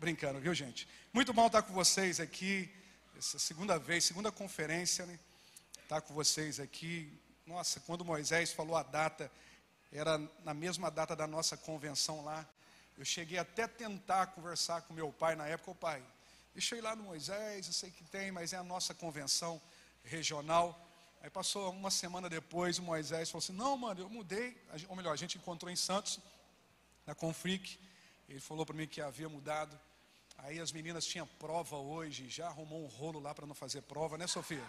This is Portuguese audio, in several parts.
Brincando, viu, gente? Muito bom estar com vocês aqui. Essa segunda vez, segunda conferência, né? Estar com vocês aqui. Nossa, quando Moisés falou a data, era na mesma data da nossa convenção lá. Eu cheguei até tentar conversar com meu pai na época, o pai, deixa eu ir lá no Moisés, eu sei que tem, mas é a nossa convenção regional. Aí passou uma semana depois, o Moisés falou assim: Não, mano, eu mudei. Ou melhor, a gente encontrou em Santos, na Confric. Ele falou para mim que havia mudado. Aí as meninas tinham prova hoje, já arrumou um rolo lá para não fazer prova, né, Sofia?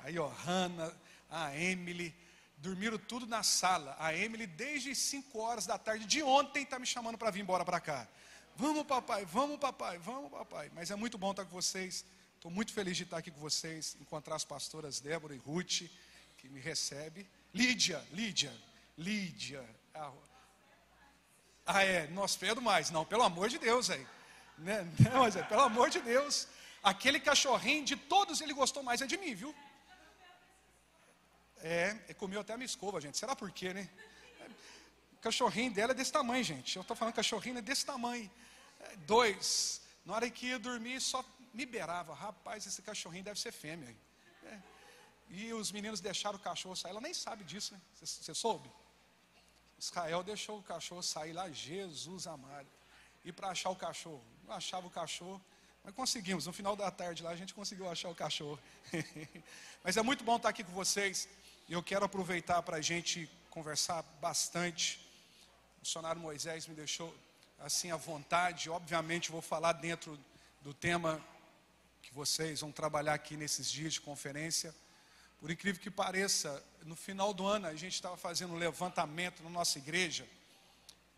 Aí, ó, Hanna, a Emily, dormiram tudo na sala. A Emily, desde 5 horas da tarde de ontem, está me chamando para vir embora para cá. Vamos, papai, vamos, papai, vamos, papai. Mas é muito bom estar com vocês. Estou muito feliz de estar aqui com vocês, encontrar as pastoras Débora e Ruth, que me recebe. Lídia, Lídia, Lídia. Ah, é, nós pedo mais. Não, pelo amor de Deus, aí. Né? Não, mas é, pelo amor de Deus, aquele cachorrinho de todos ele gostou mais é de mim, viu? É, comeu até a minha escova, gente. Será por quê, né? O cachorrinho dela é desse tamanho, gente. Eu estou falando cachorrinho é desse tamanho. É, dois. Na hora que ia dormir, só me beirava. Rapaz, esse cachorrinho deve ser fêmea. É. E os meninos deixaram o cachorro sair. Ela nem sabe disso, né? Você soube? Israel deixou o cachorro sair lá, Jesus amado. E para achar o cachorro, não achava o cachorro, mas conseguimos. No final da tarde lá a gente conseguiu achar o cachorro. mas é muito bom estar aqui com vocês. E eu quero aproveitar para a gente conversar bastante. O missionário Moisés me deixou assim à vontade. Obviamente vou falar dentro do tema que vocês vão trabalhar aqui nesses dias de conferência. Por incrível que pareça, no final do ano a gente estava fazendo um levantamento na nossa igreja,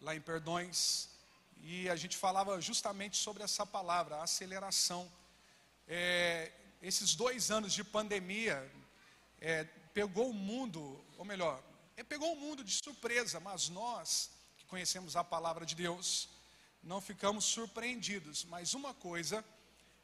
lá em Perdões, e a gente falava justamente sobre essa palavra, aceleração. É, esses dois anos de pandemia é, pegou o mundo, ou melhor, é, pegou o mundo de surpresa, mas nós que conhecemos a palavra de Deus, não ficamos surpreendidos. Mas uma coisa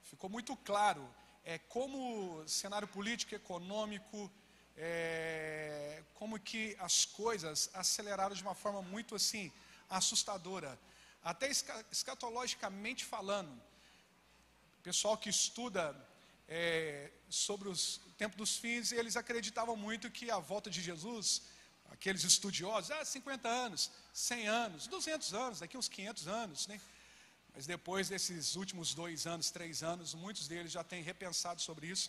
ficou muito claro, é como cenário político, econômico, é, como que as coisas aceleraram de uma forma muito assim assustadora. Até escatologicamente falando, o pessoal que estuda é, sobre os tempos dos fins, eles acreditavam muito que a volta de Jesus, aqueles estudiosos, ah, 50 anos, 100 anos, 200 anos, daqui uns 500 anos, né? Mas depois desses últimos dois anos, três anos, muitos deles já têm repensado sobre isso.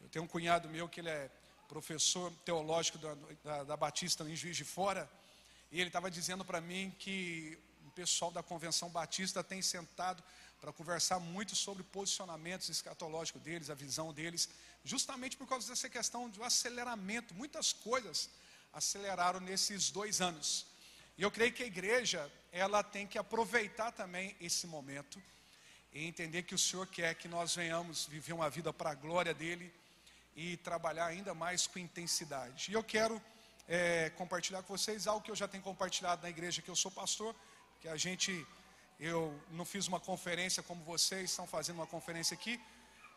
Eu tenho um cunhado meu que ele é professor teológico da, da, da Batista em Juiz de Fora, e ele estava dizendo para mim que pessoal da Convenção Batista tem sentado para conversar muito sobre posicionamentos escatológicos deles, a visão deles, justamente por causa dessa questão do aceleramento. Muitas coisas aceleraram nesses dois anos. E eu creio que a igreja, ela tem que aproveitar também esse momento e entender que o Senhor quer que nós venhamos viver uma vida para a glória dEle e trabalhar ainda mais com intensidade. E eu quero é, compartilhar com vocês algo que eu já tenho compartilhado na igreja que eu sou pastor, que a gente, eu não fiz uma conferência como vocês estão fazendo uma conferência aqui,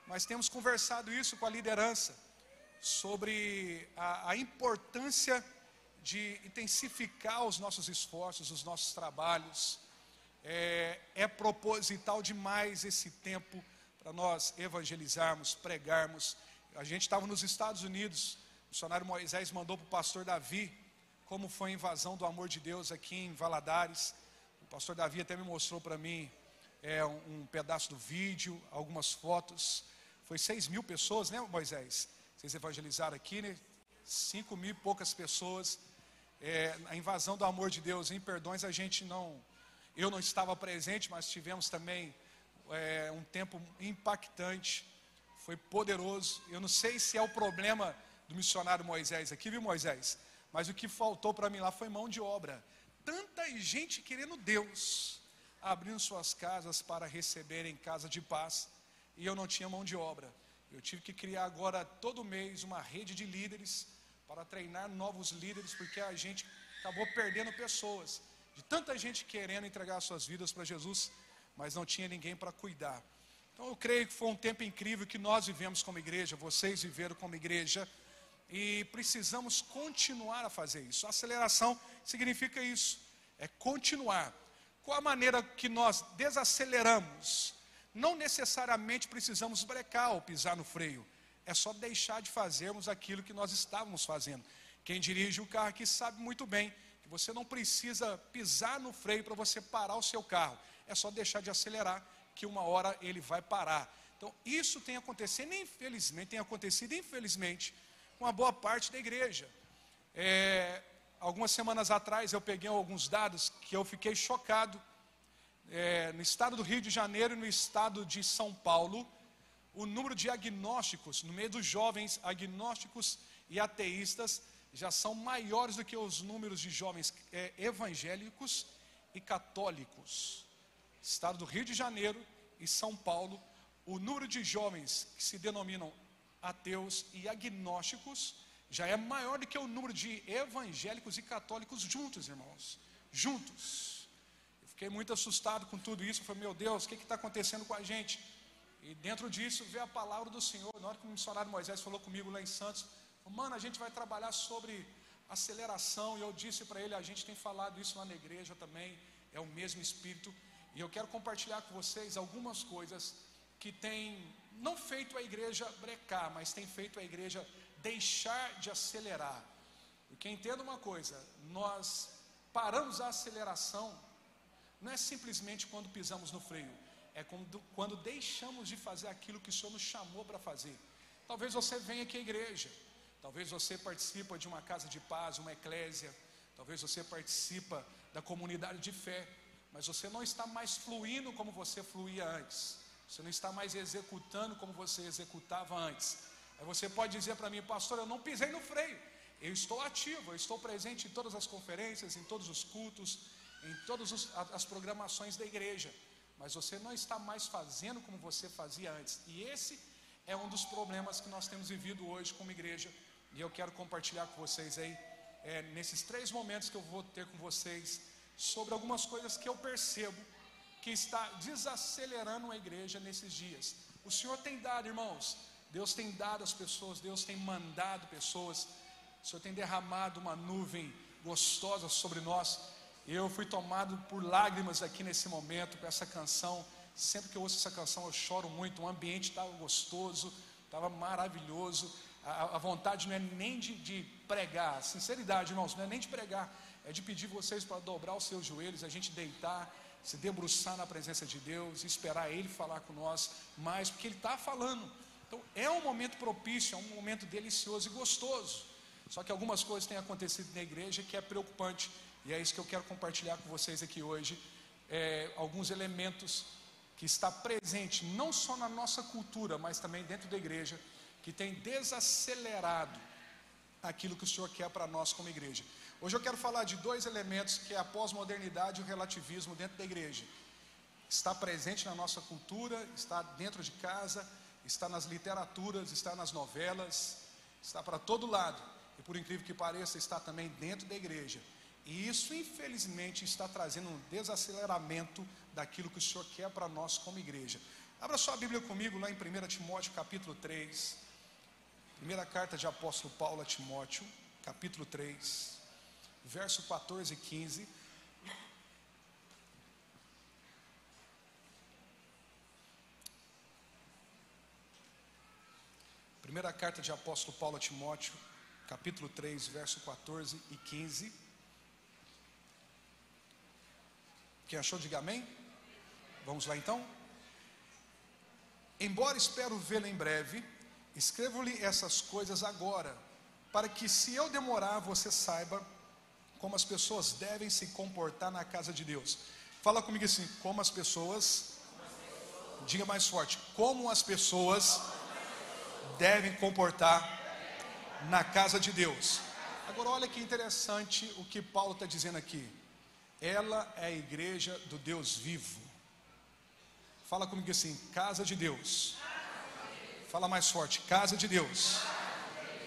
mas temos conversado isso com a liderança sobre a, a importância de intensificar os nossos esforços, os nossos trabalhos. É, é proposital demais esse tempo para nós evangelizarmos, pregarmos. A gente estava nos Estados Unidos, o missionário Moisés mandou para o pastor Davi como foi a invasão do amor de Deus aqui em Valadares. O pastor Davi até me mostrou para mim é, um, pedaço do vídeo, algumas fotos. Foi seis mil pessoas, né, Moisés? Vocês evangelizaram aqui, né? Cinco mil e poucas pessoas. É, a invasão do amor de Deus em perdões, a gente não. Eu não estava presente, mas tivemos também é, um tempo impactante. Foi poderoso. Eu não sei se é o problema do missionário Moisés aqui, viu, Moisés? Mas o que faltou para mim lá foi mão de obra tanta gente querendo Deus, abrindo suas casas para receberem casa de paz, e eu não tinha mão de obra. Eu tive que criar agora todo mês uma rede de líderes para treinar novos líderes, porque a gente acabou perdendo pessoas, de tanta gente querendo entregar suas vidas para Jesus, mas não tinha ninguém para cuidar. Então eu creio que foi um tempo incrível que nós vivemos como igreja, vocês viveram como igreja, e precisamos continuar a fazer isso. Aceleração significa isso, é continuar. qual a maneira que nós desaceleramos? Não necessariamente precisamos brecar ou pisar no freio. É só deixar de fazermos aquilo que nós estávamos fazendo. Quem dirige o carro aqui sabe muito bem que você não precisa pisar no freio para você parar o seu carro. É só deixar de acelerar que uma hora ele vai parar. Então, isso tem acontecido, infelizmente, tem acontecido, infelizmente, com a boa parte da igreja. É, algumas semanas atrás eu peguei alguns dados que eu fiquei chocado. É, no estado do Rio de Janeiro e no estado de São Paulo, o número de agnósticos, no meio dos jovens agnósticos e ateístas, já são maiores do que os números de jovens é, evangélicos e católicos. Estado do Rio de Janeiro e São Paulo, o número de jovens que se denominam ateus e agnósticos já é maior do que o número de evangélicos e católicos juntos, irmãos. Juntos. Eu fiquei muito assustado com tudo isso. Eu falei, meu Deus, o que está acontecendo com a gente? E dentro disso veio a palavra do Senhor. Na hora que o missionário Moisés falou comigo lá em Santos, mano, a gente vai trabalhar sobre aceleração. E eu disse para ele, a gente tem falado isso lá na igreja também. É o mesmo espírito. E eu quero compartilhar com vocês algumas coisas que têm não feito a igreja brecar, mas tem feito a igreja deixar de acelerar. Porque entenda uma coisa, nós paramos a aceleração, não é simplesmente quando pisamos no freio, é quando, quando deixamos de fazer aquilo que o Senhor nos chamou para fazer. Talvez você venha aqui à igreja, talvez você participa de uma casa de paz, uma eclésia, talvez você participa da comunidade de fé, mas você não está mais fluindo como você fluía antes. Você não está mais executando como você executava antes. Aí você pode dizer para mim, pastor, eu não pisei no freio. Eu estou ativo, eu estou presente em todas as conferências, em todos os cultos, em todas as programações da igreja. Mas você não está mais fazendo como você fazia antes. E esse é um dos problemas que nós temos vivido hoje como igreja. E eu quero compartilhar com vocês aí, é, nesses três momentos que eu vou ter com vocês, sobre algumas coisas que eu percebo que está desacelerando a igreja nesses dias. O Senhor tem dado, irmãos, Deus tem dado às pessoas, Deus tem mandado pessoas, o Senhor tem derramado uma nuvem gostosa sobre nós. Eu fui tomado por lágrimas aqui nesse momento com essa canção. Sempre que eu ouço essa canção, eu choro muito. O ambiente estava gostoso, estava maravilhoso. A, a, vontade não é nem de, de pregar, sinceridade, irmãos, não é nem de pregar, é de pedir vocês para dobrar os seus joelhos, a gente deitar se debruçar na presença de Deus, esperar Ele falar com nós mais, porque Ele está falando. Então é um momento propício, é um momento delicioso e gostoso. Só que algumas coisas têm acontecido na igreja que é preocupante, e é isso que eu quero compartilhar com vocês aqui hoje. É, alguns elementos que está presente não só na nossa cultura, mas também dentro da igreja, que tem desacelerado aquilo que o Senhor quer para nós como igreja. Hoje eu quero falar de dois elementos que é a pós-modernidade e o relativismo dentro da igreja. Está presente na nossa cultura, está dentro de casa, está nas literaturas, está nas novelas, está para todo lado. E por incrível que pareça, está também dentro da igreja. E isso, infelizmente, está trazendo um desaceleramento daquilo que o Senhor quer para nós como igreja. Abra sua Bíblia comigo lá em 1 Timóteo capítulo 3. Primeira carta de apóstolo Paulo a Timóteo, capítulo 3 verso 14 e 15. Primeira carta de apóstolo Paulo a Timóteo, capítulo 3, verso 14 e 15. Quem achou, diga amém. Vamos lá então. Embora espero vê-lo em breve, escrevo-lhe essas coisas agora, para que se eu demorar, você saiba como as pessoas devem se comportar na casa de Deus. Fala comigo assim, como as pessoas, diga mais forte, como as pessoas devem comportar na casa de Deus. Agora olha que interessante o que Paulo está dizendo aqui. Ela é a igreja do Deus vivo. Fala comigo assim, casa de Deus. Fala mais forte, casa de Deus.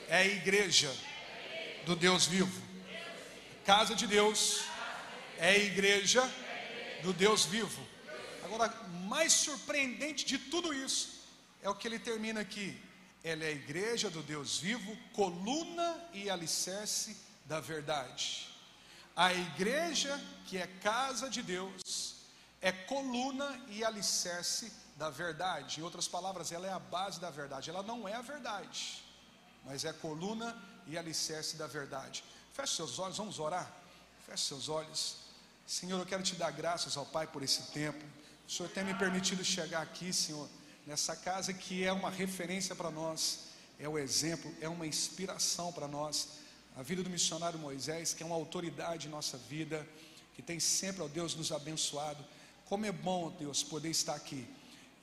É a igreja do Deus vivo. Casa de Deus é a igreja do Deus vivo. Agora, mais surpreendente de tudo isso é o que ele termina aqui. Ela é a igreja do Deus vivo, coluna e alicerce da verdade. A igreja que é casa de Deus é coluna e alicerce da verdade. Em outras palavras, ela é a base da verdade. Ela não é a verdade, mas é coluna e alicerce da verdade. Feche seus olhos, vamos orar. Feche seus olhos. Senhor, eu quero te dar graças ao Pai por esse tempo. O Senhor tem me permitido chegar aqui, Senhor, nessa casa que é uma referência para nós, é o exemplo, é uma inspiração para nós. A vida do missionário Moisés, que é uma autoridade em nossa vida, que tem sempre, ó Deus, nos abençoado. Como é bom, Deus, poder estar aqui.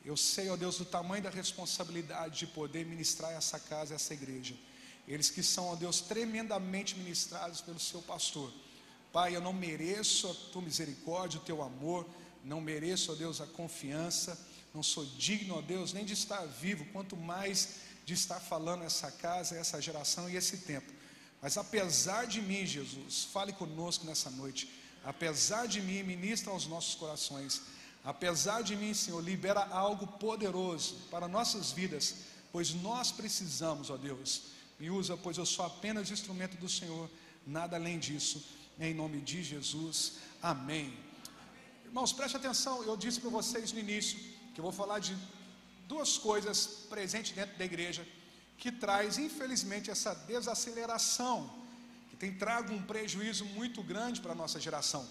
Eu sei, ó Deus, do tamanho da responsabilidade de poder ministrar essa casa, essa igreja. Eles que são, ó Deus, tremendamente ministrados pelo seu pastor. Pai, eu não mereço a tua misericórdia, o teu amor, não mereço, ó Deus, a confiança, não sou digno, ó Deus, nem de estar vivo, quanto mais de estar falando essa casa, essa geração e esse tempo. Mas apesar de mim, Jesus, fale conosco nessa noite. Apesar de mim, ministra aos nossos corações. Apesar de mim, Senhor, libera algo poderoso para nossas vidas, pois nós precisamos, ó Deus. Me usa, pois eu sou apenas instrumento do Senhor, nada além disso. Em nome de Jesus. Amém. Irmãos, preste atenção. Eu disse para vocês no início que eu vou falar de duas coisas presentes dentro da igreja que traz, infelizmente, essa desaceleração, que tem trago um prejuízo muito grande para a nossa geração.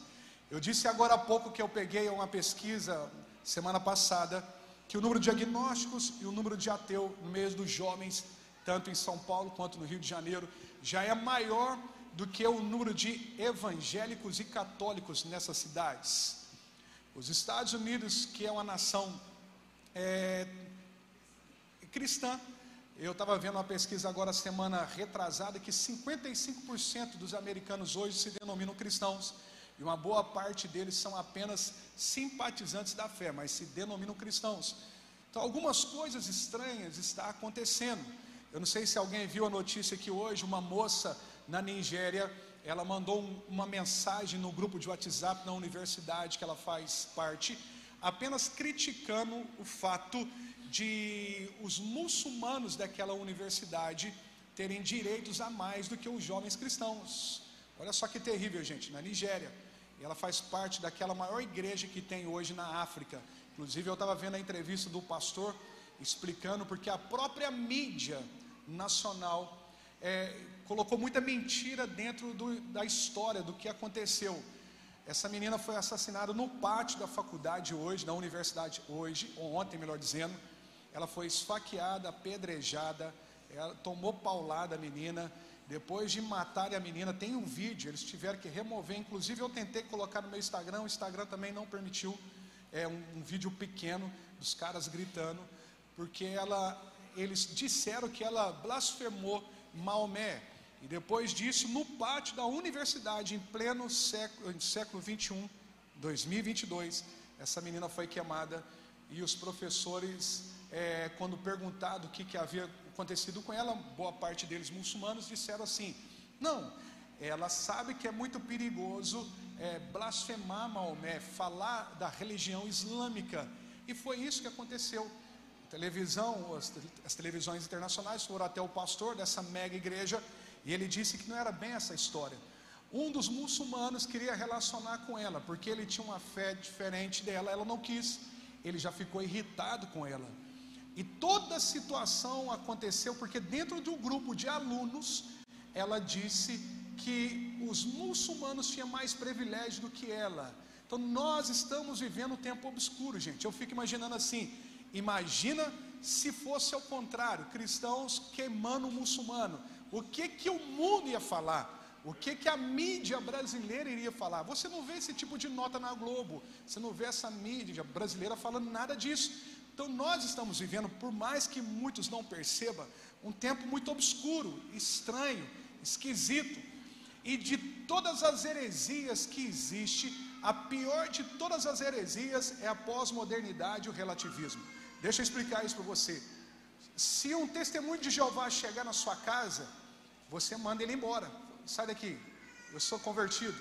Eu disse agora há pouco que eu peguei uma pesquisa semana passada que o número de diagnósticos e o número de ateu no mês dos jovens, tanto em São Paulo quanto no Rio de Janeiro, já é maior do que o número de evangélicos e católicos nessas cidades. Os Estados Unidos, que é uma nação é, cristã, eu estava vendo uma pesquisa agora semana retrasada que 55% dos americanos hoje se denominam cristãos e uma boa parte deles são apenas simpatizantes da fé, mas se denominam cristãos. Então algumas coisas estranhas estão acontecendo. Eu não sei se alguém viu a notícia que hoje uma moça na Nigéria, ela mandou um, uma mensagem no grupo de WhatsApp na universidade que ela faz parte, apenas criticando o fato de os muçulmanos daquela universidade terem direitos a mais do que os jovens cristãos. Olha só que terrível, gente, na Nigéria. Ela faz parte daquela maior igreja que tem hoje na África. Inclusive, eu estava vendo a entrevista do pastor explicando porque a própria mídia nacional é, colocou muita mentira dentro do, da história do que aconteceu. Essa menina foi assassinada no pátio da faculdade hoje, da universidade hoje, ontem, melhor dizendo. Ela foi esfaqueada, apedrejada, ela tomou paulada a menina. Depois de matarem a menina, tem um vídeo, eles tiveram que remover. Inclusive, eu tentei colocar no meu Instagram, o Instagram também não permitiu. É um, um vídeo pequeno dos caras gritando, porque ela, eles disseram que ela blasfemou Maomé. E depois disso, no pátio da universidade, em pleno século, século 21, 2022, essa menina foi queimada e os professores, é, quando perguntado o que, que havia acontecido com ela, boa parte deles muçulmanos disseram assim: não, ela sabe que é muito perigoso é, blasfemar Maomé, falar da religião islâmica, e foi isso que aconteceu. Televisão, as, as televisões internacionais foram até o pastor dessa mega igreja e ele disse que não era bem essa história. Um dos muçulmanos queria relacionar com ela, porque ele tinha uma fé diferente dela, ela não quis. Ele já ficou irritado com ela. E toda a situação aconteceu porque dentro do grupo de alunos, ela disse que os muçulmanos tinham mais privilégio do que ela. Então nós estamos vivendo um tempo obscuro, gente. Eu fico imaginando assim: imagina se fosse ao contrário, cristãos queimando o muçulmano o que que o mundo ia falar? O que que a mídia brasileira iria falar? Você não vê esse tipo de nota na Globo, você não vê essa mídia brasileira falando nada disso. Então nós estamos vivendo, por mais que muitos não percebam, um tempo muito obscuro, estranho, esquisito. E de todas as heresias que existe, a pior de todas as heresias é a pós-modernidade e o relativismo. Deixa eu explicar isso para você. Se um testemunho de Jeová chegar na sua casa, você manda ele embora. Sai daqui, eu sou convertido.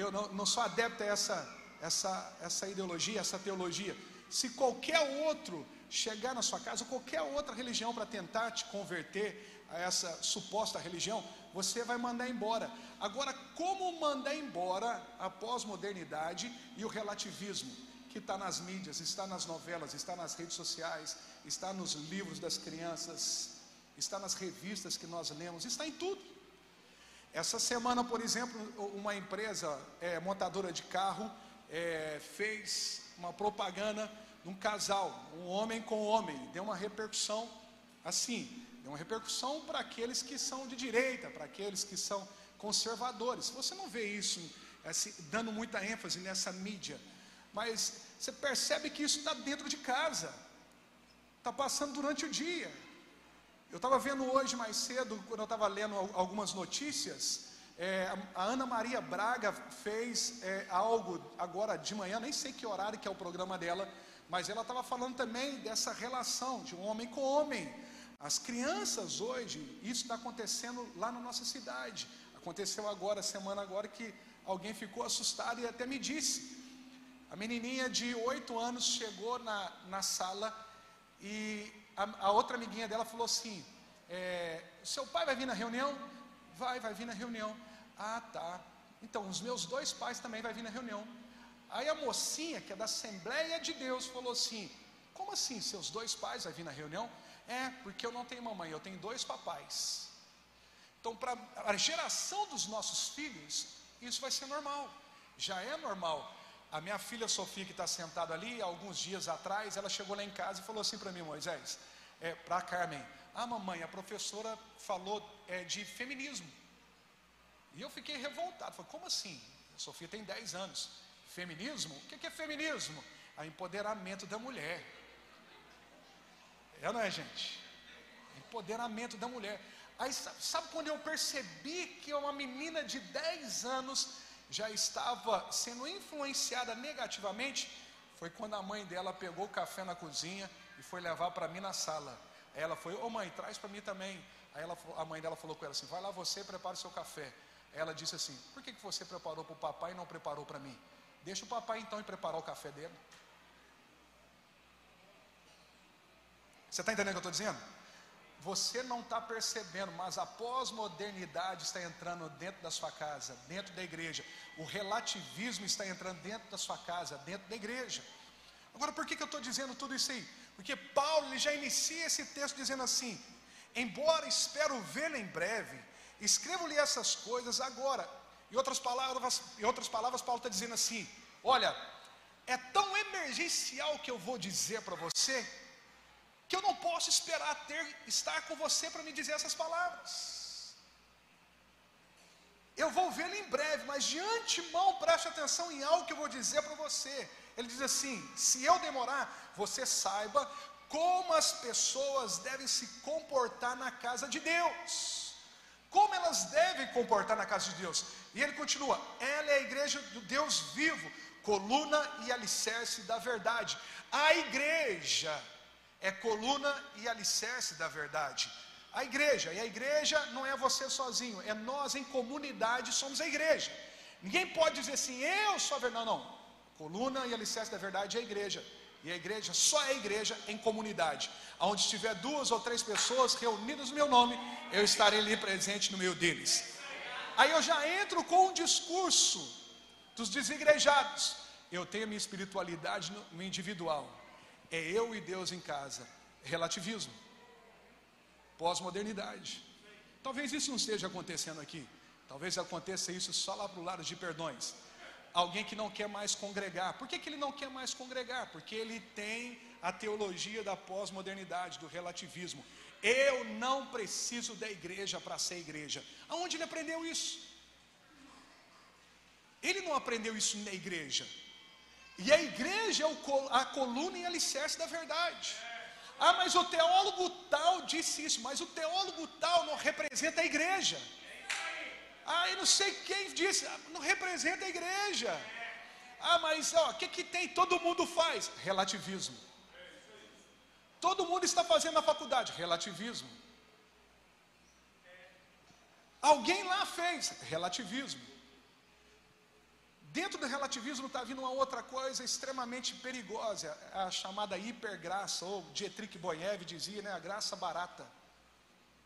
Eu não, não sou adepto a essa, essa, essa ideologia, essa teologia. Se qualquer outro chegar na sua casa, qualquer outra religião para tentar te converter a essa suposta religião, você vai mandar embora. Agora, como mandar embora a pós-modernidade e o relativismo? Que está nas mídias, está nas novelas, está nas redes sociais, está nos livros das crianças, está nas revistas que nós lemos, está em tudo. Essa semana, por exemplo, uma empresa é, montadora de carro é, fez uma propaganda de um casal, um homem com homem, deu uma repercussão assim, deu uma repercussão para aqueles que são de direita, para aqueles que são conservadores. Você não vê isso assim, dando muita ênfase nessa mídia, mas você percebe que isso está dentro de casa, está passando durante o dia. Eu estava vendo hoje mais cedo, quando eu estava lendo algumas notícias, é, a Ana Maria Braga fez é, algo agora de manhã, nem sei que horário que é o programa dela, mas ela estava falando também dessa relação de homem com homem. As crianças hoje, isso está acontecendo lá na nossa cidade. Aconteceu agora, semana agora, que alguém ficou assustado e até me disse. A menininha de oito anos chegou na, na sala e a, a outra amiguinha dela falou assim: é, Seu pai vai vir na reunião? Vai, vai vir na reunião. Ah, tá. Então, os meus dois pais também vai vir na reunião. Aí a mocinha, que é da Assembleia de Deus, falou assim: Como assim, seus dois pais vai vir na reunião? É, porque eu não tenho mamãe, eu tenho dois papais. Então, para a geração dos nossos filhos, isso vai ser normal. Já é normal. A minha filha Sofia, que está sentada ali, alguns dias atrás, ela chegou lá em casa e falou assim para mim, Moisés, é, para a Carmen: Ah, mamãe, a professora falou é, de feminismo. E eu fiquei revoltado. Falei, como assim? A Sofia tem 10 anos. Feminismo? O que é feminismo? A empoderamento da mulher. É, não é, gente? Empoderamento da mulher. Aí sabe quando eu percebi que uma menina de 10 anos já estava sendo influenciada negativamente, foi quando a mãe dela pegou o café na cozinha e foi levar para mim na sala. Ela foi, ô oh, mãe, traz para mim também. Aí ela, a mãe dela falou com ela assim: vai lá você e prepara o seu café. Ela disse assim: por que, que você preparou para o papai e não preparou para mim? Deixa o papai então ir preparar o café dele. Você está entendendo o que eu estou dizendo? Você não está percebendo, mas a pós-modernidade está entrando dentro da sua casa, dentro da igreja. O relativismo está entrando dentro da sua casa, dentro da igreja. Agora, por que, que eu estou dizendo tudo isso aí? Porque Paulo ele já inicia esse texto dizendo assim: Embora espero vê-lo em breve, escrevo-lhe essas coisas agora. Em outras palavras, em outras palavras Paulo está dizendo assim: Olha, é tão emergencial que eu vou dizer para você que eu não posso esperar ter estar com você para me dizer essas palavras. Eu vou vê-lo em breve, mas de antemão preste atenção em algo que eu vou dizer para você. Ele diz assim: se eu demorar, você saiba como as pessoas devem se comportar na casa de Deus. Como elas devem comportar na casa de Deus. E ele continua: ela é a igreja do Deus vivo, coluna e alicerce da verdade. A igreja é coluna e alicerce da verdade. A igreja, e a igreja não é você sozinho, é nós em comunidade somos a igreja. Ninguém pode dizer assim, eu sou a verdade. Não, não. Coluna e alicerce da verdade é a igreja. E a igreja só é igreja em comunidade. Onde estiver duas ou três pessoas reunidas no meu nome, eu estarei ali presente no meio deles. Aí eu já entro com um discurso dos desigrejados. Eu tenho a minha espiritualidade no individual é eu e Deus em casa. Relativismo. Pós-modernidade. Talvez isso não esteja acontecendo aqui. Talvez aconteça isso só lá para o lado de perdões. Alguém que não quer mais congregar. Por que, que ele não quer mais congregar? Porque ele tem a teologia da pós-modernidade, do relativismo. Eu não preciso da igreja para ser igreja. Aonde ele aprendeu isso? Ele não aprendeu isso na igreja. E a igreja é a coluna e alicerce da verdade. Ah, mas o teólogo tal disse isso, mas o teólogo tal não representa a igreja. Ah, eu não sei quem disse, ah, não representa a igreja. Ah, mas o que, que tem? Todo mundo faz. Relativismo. Todo mundo está fazendo na faculdade. Relativismo. Alguém lá fez. Relativismo. Dentro do relativismo está vindo uma outra coisa extremamente perigosa, a chamada hipergraça, ou Dietrich Bonhoeffer dizia, né, a graça barata,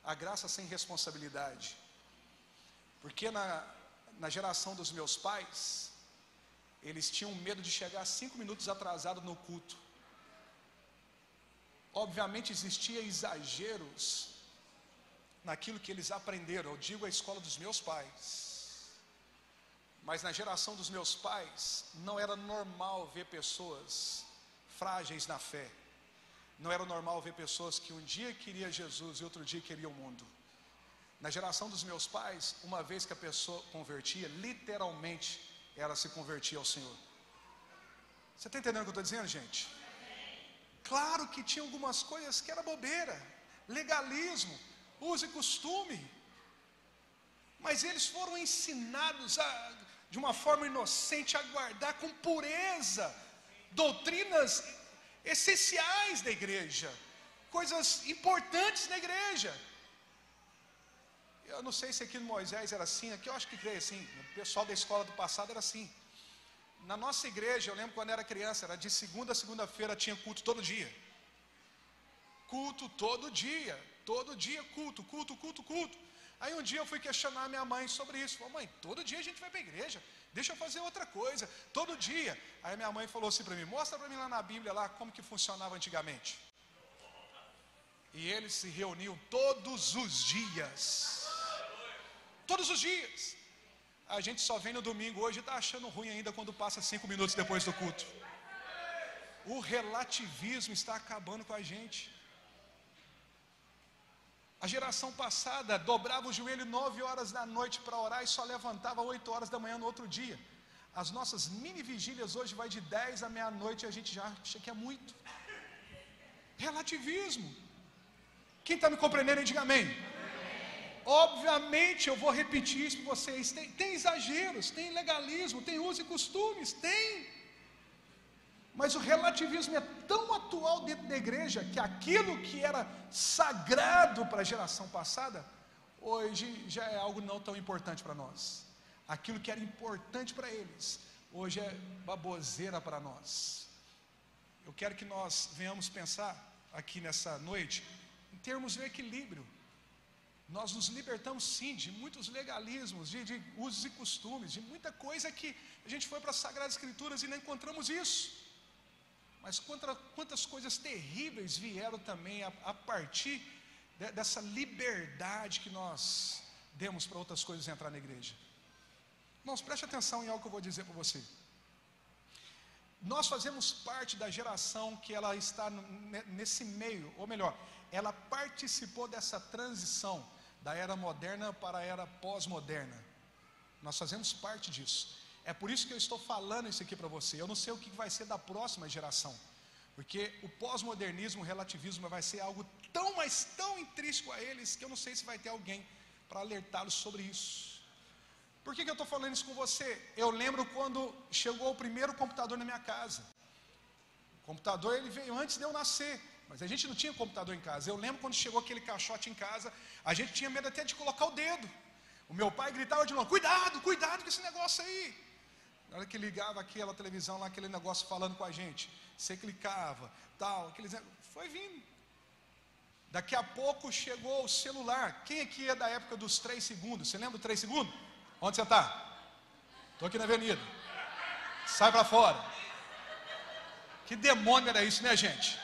a graça sem responsabilidade. Porque na, na geração dos meus pais, eles tinham medo de chegar cinco minutos atrasado no culto. Obviamente existia exageros naquilo que eles aprenderam. Eu digo a escola dos meus pais. Mas na geração dos meus pais, não era normal ver pessoas frágeis na fé. Não era normal ver pessoas que um dia queria Jesus e outro dia queria o mundo. Na geração dos meus pais, uma vez que a pessoa convertia, literalmente ela se convertia ao Senhor. Você está entendendo o que eu estou dizendo, gente? Claro que tinha algumas coisas que era bobeira, legalismo, uso e costume. Mas eles foram ensinados a, de uma forma inocente a guardar com pureza doutrinas essenciais da igreja, coisas importantes da igreja. Eu não sei se aqui no Moisés era assim, aqui eu acho que creio assim. O pessoal da escola do passado era assim. Na nossa igreja, eu lembro quando era criança, era de segunda a segunda-feira tinha culto todo dia. Culto todo dia, todo dia culto, culto, culto, culto. Aí um dia eu fui questionar minha mãe sobre isso. Falei, mãe, todo dia a gente vai para a igreja, deixa eu fazer outra coisa, todo dia. Aí minha mãe falou assim para mim: mostra para mim lá na Bíblia lá como que funcionava antigamente. E eles se reuniam todos os dias. Todos os dias. A gente só vem no domingo hoje e está achando ruim ainda quando passa cinco minutos depois do culto. O relativismo está acabando com a gente. A geração passada dobrava o joelho nove horas da noite para orar e só levantava oito horas da manhã no outro dia. As nossas mini vigílias hoje vai de dez à meia-noite e a gente já acha que é muito. Relativismo. Quem está me compreendendo, diga amém. Obviamente, eu vou repetir isso para vocês: tem, tem exageros, tem legalismo, tem uso e costumes, tem. Mas o relativismo é tão atual dentro da igreja que aquilo que era sagrado para a geração passada, hoje já é algo não tão importante para nós. Aquilo que era importante para eles, hoje é baboseira para nós. Eu quero que nós venhamos pensar aqui nessa noite em termos de equilíbrio nós nos libertamos sim de muitos legalismos, de, de usos e costumes, de muita coisa que a gente foi para as Sagradas Escrituras e não encontramos isso. Mas contra, quantas coisas terríveis vieram também a, a partir de, dessa liberdade que nós demos para outras coisas entrar na igreja. Irmãos, preste atenção em algo que eu vou dizer para você. Nós fazemos parte da geração que ela está nesse meio, ou melhor, ela participou dessa transição da era moderna para a era pós-moderna. Nós fazemos parte disso. É por isso que eu estou falando isso aqui para você. Eu não sei o que vai ser da próxima geração. Porque o pós-modernismo, o relativismo vai ser algo tão, mas tão intrínseco a eles que eu não sei se vai ter alguém para alertá-los sobre isso. Por que, que eu estou falando isso com você? Eu lembro quando chegou o primeiro computador na minha casa. O computador ele veio antes de eu nascer. Mas a gente não tinha computador em casa. Eu lembro quando chegou aquele caixote em casa, a gente tinha medo até de colocar o dedo. O meu pai gritava de novo: cuidado, cuidado com esse negócio aí. Na hora que ligava aquela televisão lá, aquele negócio falando com a gente, você clicava, tal, aqueles, foi vindo. Daqui a pouco chegou o celular. Quem aqui é da época dos três segundos? Você lembra do três segundos? Onde você está? Estou aqui na avenida. Sai para fora. Que demônio era isso, né, gente?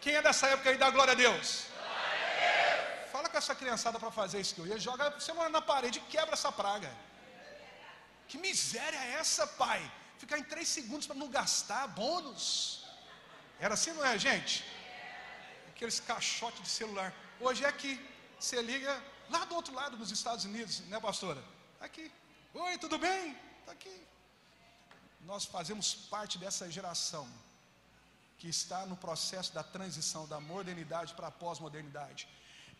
Quem é dessa época aí dá glória a Deus? Glória a Deus. Fala com essa criançada para fazer isso que eu ia. Joga você mora na parede quebra essa praga. Que miséria é essa, pai? Ficar em três segundos para não gastar bônus. Era assim, não é, gente? Aqueles caixotes de celular. Hoje é aqui. Você liga lá do outro lado, nos Estados Unidos, né, pastora? Aqui. Oi, tudo bem? Está aqui. Nós fazemos parte dessa geração que está no processo da transição da modernidade para a pós-modernidade.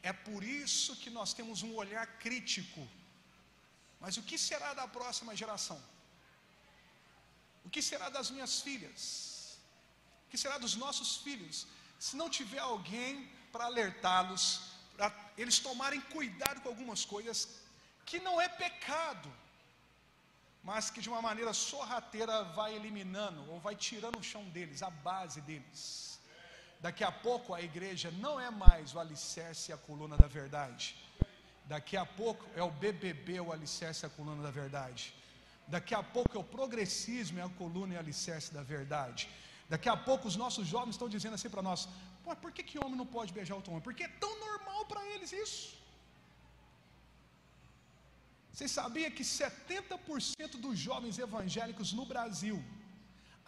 É por isso que nós temos um olhar crítico. Mas o que será da próxima geração? O que será das minhas filhas? O que será dos nossos filhos? Se não tiver alguém para alertá-los, para eles tomarem cuidado com algumas coisas que não é pecado, mas que de uma maneira sorrateira vai eliminando ou vai tirando o chão deles, a base deles. Daqui a pouco a igreja não é mais o alicerce e a coluna da verdade. Daqui a pouco é o BBB o alicerce a coluna da verdade. Daqui a pouco é o progressismo, é a coluna e alicerce da verdade. Daqui a pouco os nossos jovens estão dizendo assim para nós: por que, que homem não pode beijar outro homem? Porque é tão normal para eles isso. Vocês sabiam que 70% dos jovens evangélicos no Brasil,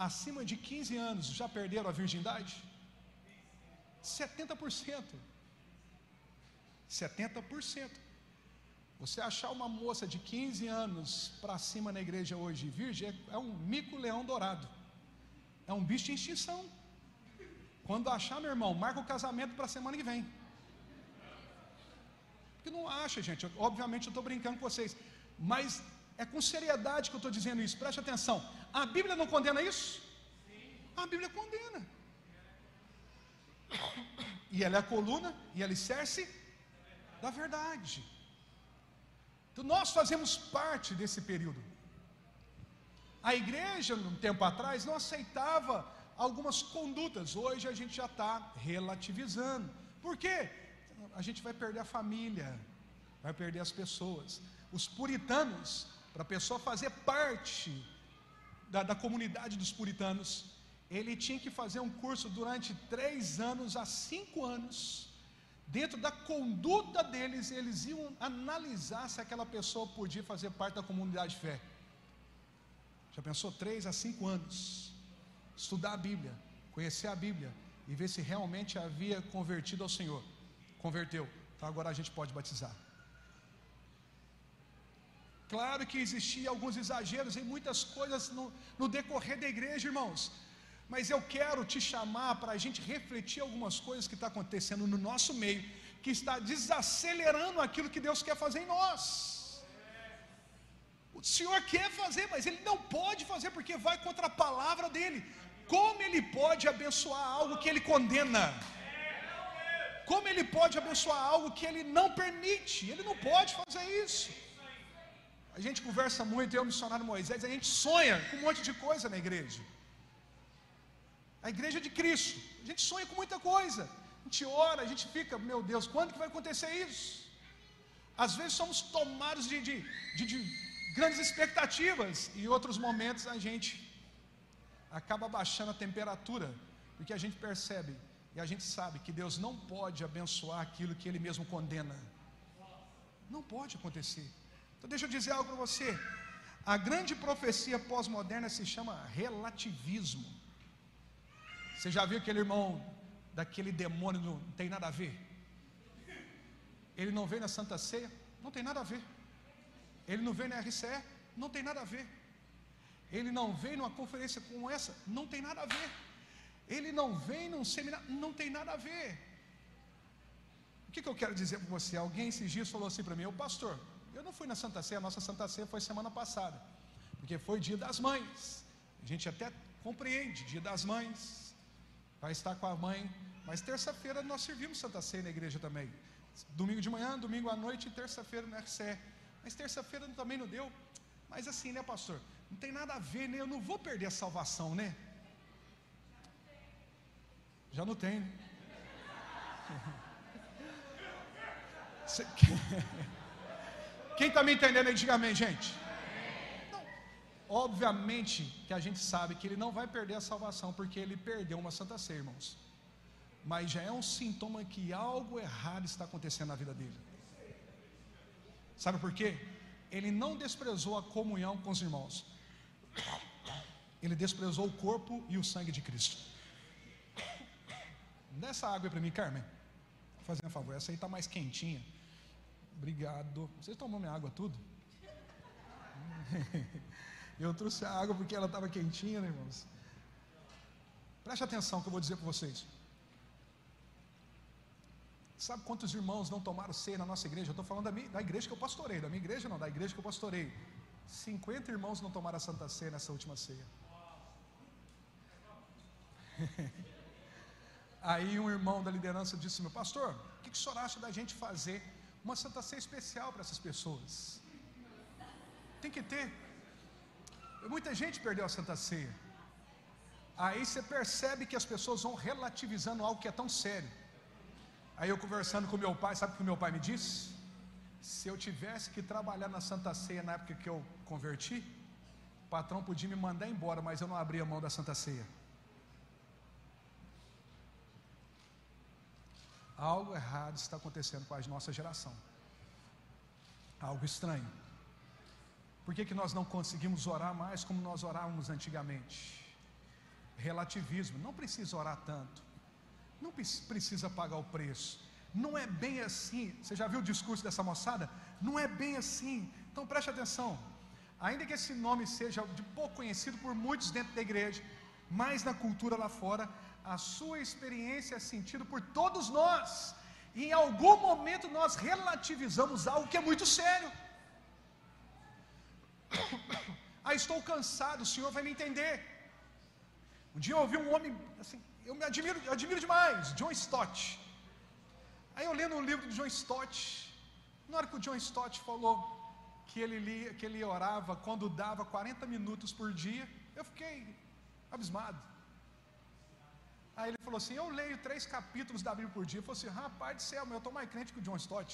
acima de 15 anos, já perderam a virgindade? 70%. 70%. Você achar uma moça de 15 anos para cima na igreja hoje virgem é, é um mico-leão dourado. É um bicho de extinção. Quando achar, meu irmão, marca o casamento para a semana que vem. Porque não acha, gente. Eu, obviamente eu estou brincando com vocês. Mas é com seriedade que eu estou dizendo isso. Preste atenção. A Bíblia não condena isso? A Bíblia condena. E ela é a coluna e alicerce da verdade. Então nós fazemos parte desse período. A igreja, um tempo atrás, não aceitava algumas condutas. Hoje a gente já está relativizando. Por quê? A gente vai perder a família, vai perder as pessoas. Os puritanos, para a pessoa fazer parte da, da comunidade dos puritanos, ele tinha que fazer um curso durante três anos a cinco anos. Dentro da conduta deles, eles iam analisar se aquela pessoa podia fazer parte da comunidade de fé. Já pensou? Três a cinco anos estudar a Bíblia, conhecer a Bíblia e ver se realmente havia convertido ao Senhor. Converteu, então agora a gente pode batizar. Claro que existia alguns exageros em muitas coisas no, no decorrer da igreja, irmãos. Mas eu quero te chamar para a gente refletir algumas coisas que está acontecendo no nosso meio, que está desacelerando aquilo que Deus quer fazer em nós. O Senhor quer fazer, mas Ele não pode fazer porque vai contra a palavra dele. Como ele pode abençoar algo que ele condena? Como ele pode abençoar algo que ele não permite? Ele não pode fazer isso. A gente conversa muito, eu, missionário Moisés, a gente sonha com um monte de coisa na igreja. A igreja de Cristo, a gente sonha com muita coisa. A gente ora, a gente fica, meu Deus, quando que vai acontecer isso? Às vezes somos tomados de, de, de, de grandes expectativas, e em outros momentos a gente acaba baixando a temperatura, porque a gente percebe e a gente sabe que Deus não pode abençoar aquilo que Ele mesmo condena. Não pode acontecer. Então deixa eu dizer algo para você. A grande profecia pós-moderna se chama relativismo. Você já viu aquele irmão daquele demônio não tem nada a ver? Ele não veio na Santa Ceia? Não tem nada a ver. Ele não veio na RCE? Não tem nada a ver. Ele não vem numa conferência como essa, não tem nada a ver. Ele não vem num seminário, não tem nada a ver. O que, que eu quero dizer para você? Alguém esses dias falou assim para mim, o pastor, eu não fui na Santa Ceia, a nossa Santa Ceia foi semana passada, porque foi dia das mães. A gente até compreende, dia das mães, vai estar com a mãe, mas terça-feira nós servimos Santa Ceia na igreja também. Domingo de manhã, domingo à noite e terça-feira no RCE. Mas terça-feira também não deu. Mas assim, né, pastor? Não tem nada a ver, né? Eu não vou perder a salvação, né? Já não tem. Né? Quem está me entendendo aí, diga amém, gente. Obviamente que a gente sabe que ele não vai perder a salvação porque ele perdeu uma santa ceia, irmãos. Mas já é um sintoma que algo errado está acontecendo na vida dele. Sabe por quê? Ele não desprezou a comunhão com os irmãos. Ele desprezou o corpo e o sangue de Cristo. Dá essa água para mim, Carmen. Fazendo um favor, essa aí está mais quentinha. Obrigado. Vocês tomam minha água tudo? Eu trouxe a água porque ela estava quentinha, né, irmãos? Preste atenção que eu vou dizer para vocês. Sabe quantos irmãos não tomaram ceia na nossa igreja? Eu estou falando da, minha, da igreja que eu pastorei, da minha igreja não, da igreja que eu pastorei. 50 irmãos não tomaram a Santa Ceia nessa última ceia. Aí um irmão da liderança disse: Meu pastor, o que, que o senhor acha da gente fazer uma Santa Ceia especial para essas pessoas? Tem que ter. Muita gente perdeu a Santa Ceia. Aí você percebe que as pessoas vão relativizando algo que é tão sério. Aí eu conversando com meu pai, sabe o que meu pai me disse? Se eu tivesse que trabalhar na Santa Ceia na época que eu converti, patrão podia me mandar embora, mas eu não abria mão da Santa Ceia. Algo errado está acontecendo com a nossa geração. Algo estranho. Por que, que nós não conseguimos orar mais como nós orávamos antigamente? Relativismo. Não precisa orar tanto. Não precisa pagar o preço. Não é bem assim. Você já viu o discurso dessa moçada? Não é bem assim. Então preste atenção. Ainda que esse nome seja de pouco conhecido por muitos dentro da igreja, mas na cultura lá fora, a sua experiência é sentida por todos nós. E em algum momento nós relativizamos algo que é muito sério. Ah, estou cansado, o senhor vai me entender. Um dia eu ouvi um homem, assim, eu me admiro, eu admiro demais, John Stott. Aí eu lendo um livro de John Stott, na hora que o John Stott falou que ele, lia, que ele orava quando dava 40 minutos por dia, eu fiquei abismado. Aí ele falou assim: Eu leio três capítulos da Bíblia por dia. Eu falei assim: Rapaz do céu, eu estou mais crente que o John Stott.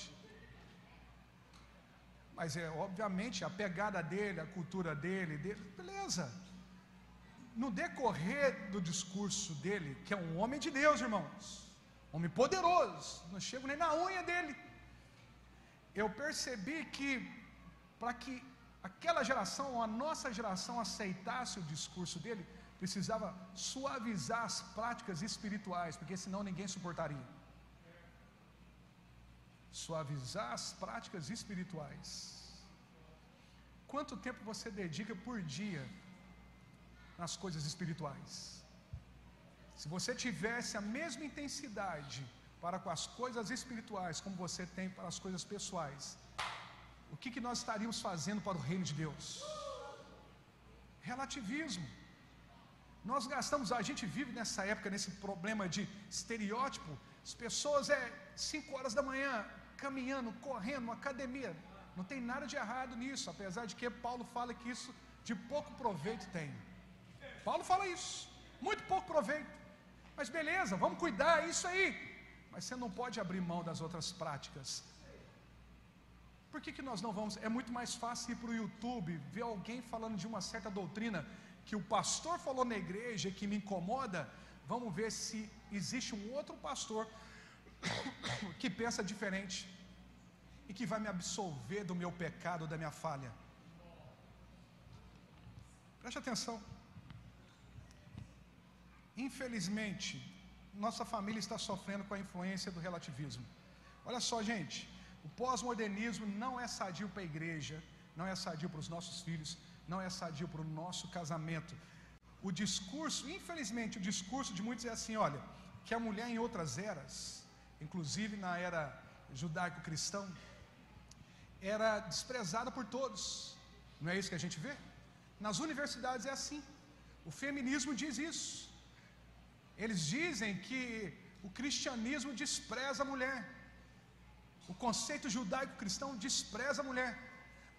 Mas é obviamente a pegada dele, a cultura dele, dele, beleza. No decorrer do discurso dele, que é um homem de Deus, irmãos, homem poderoso, não chego nem na unha dele. Eu percebi que para que aquela geração, a nossa geração aceitasse o discurso dele, precisava suavizar as práticas espirituais, porque senão ninguém suportaria suavizar as práticas espirituais. Quanto tempo você dedica por dia nas coisas espirituais? Se você tivesse a mesma intensidade para com as coisas espirituais como você tem para as coisas pessoais, o que, que nós estaríamos fazendo para o reino de Deus? Relativismo. Nós gastamos, a gente vive nessa época, nesse problema de estereótipo. As pessoas é 5 horas da manhã, caminhando, correndo, academia. Não tem nada de errado nisso, apesar de que Paulo fala que isso de pouco proveito tem. Paulo fala isso, muito pouco proveito. Mas beleza, vamos cuidar, é isso aí. Mas você não pode abrir mão das outras práticas. Por que, que nós não vamos? É muito mais fácil ir para o YouTube, ver alguém falando de uma certa doutrina que o pastor falou na igreja que me incomoda. Vamos ver se existe um outro pastor que pensa diferente e que vai me absolver do meu pecado, da minha falha. Preste atenção. Infelizmente, nossa família está sofrendo com a influência do relativismo. Olha só, gente, o pós-modernismo não é sadio para a igreja, não é sadio para os nossos filhos, não é sadio para o nosso casamento. O discurso, infelizmente, o discurso de muitos é assim: olha, que a mulher em outras eras, inclusive na era judaico-cristão, era desprezada por todos. Não é isso que a gente vê? Nas universidades é assim. O feminismo diz isso. Eles dizem que o cristianismo despreza a mulher. O conceito judaico-cristão despreza a mulher.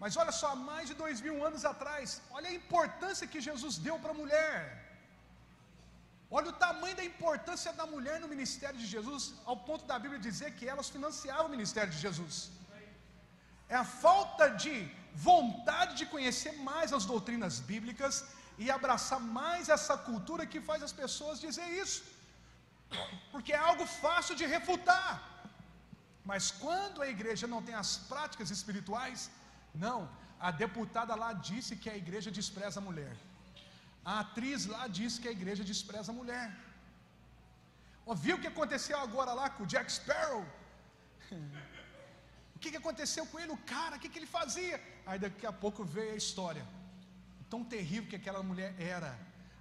Mas olha só, mais de dois mil anos atrás, olha a importância que Jesus deu para a mulher. Olha o tamanho da importância da mulher no ministério de Jesus, ao ponto da Bíblia dizer que elas financiavam o ministério de Jesus. É a falta de vontade de conhecer mais as doutrinas bíblicas e abraçar mais essa cultura que faz as pessoas dizer isso, porque é algo fácil de refutar. Mas quando a igreja não tem as práticas espirituais, não, a deputada lá disse que a igreja despreza a mulher. A atriz lá disse que a igreja despreza a mulher. Ouviu o que aconteceu agora lá com o Jack Sparrow? o que, aconteceu com ele? O cara, o que, que ele fazia? Aí daqui a pouco veio a história. Tão terrível que aquela mulher era.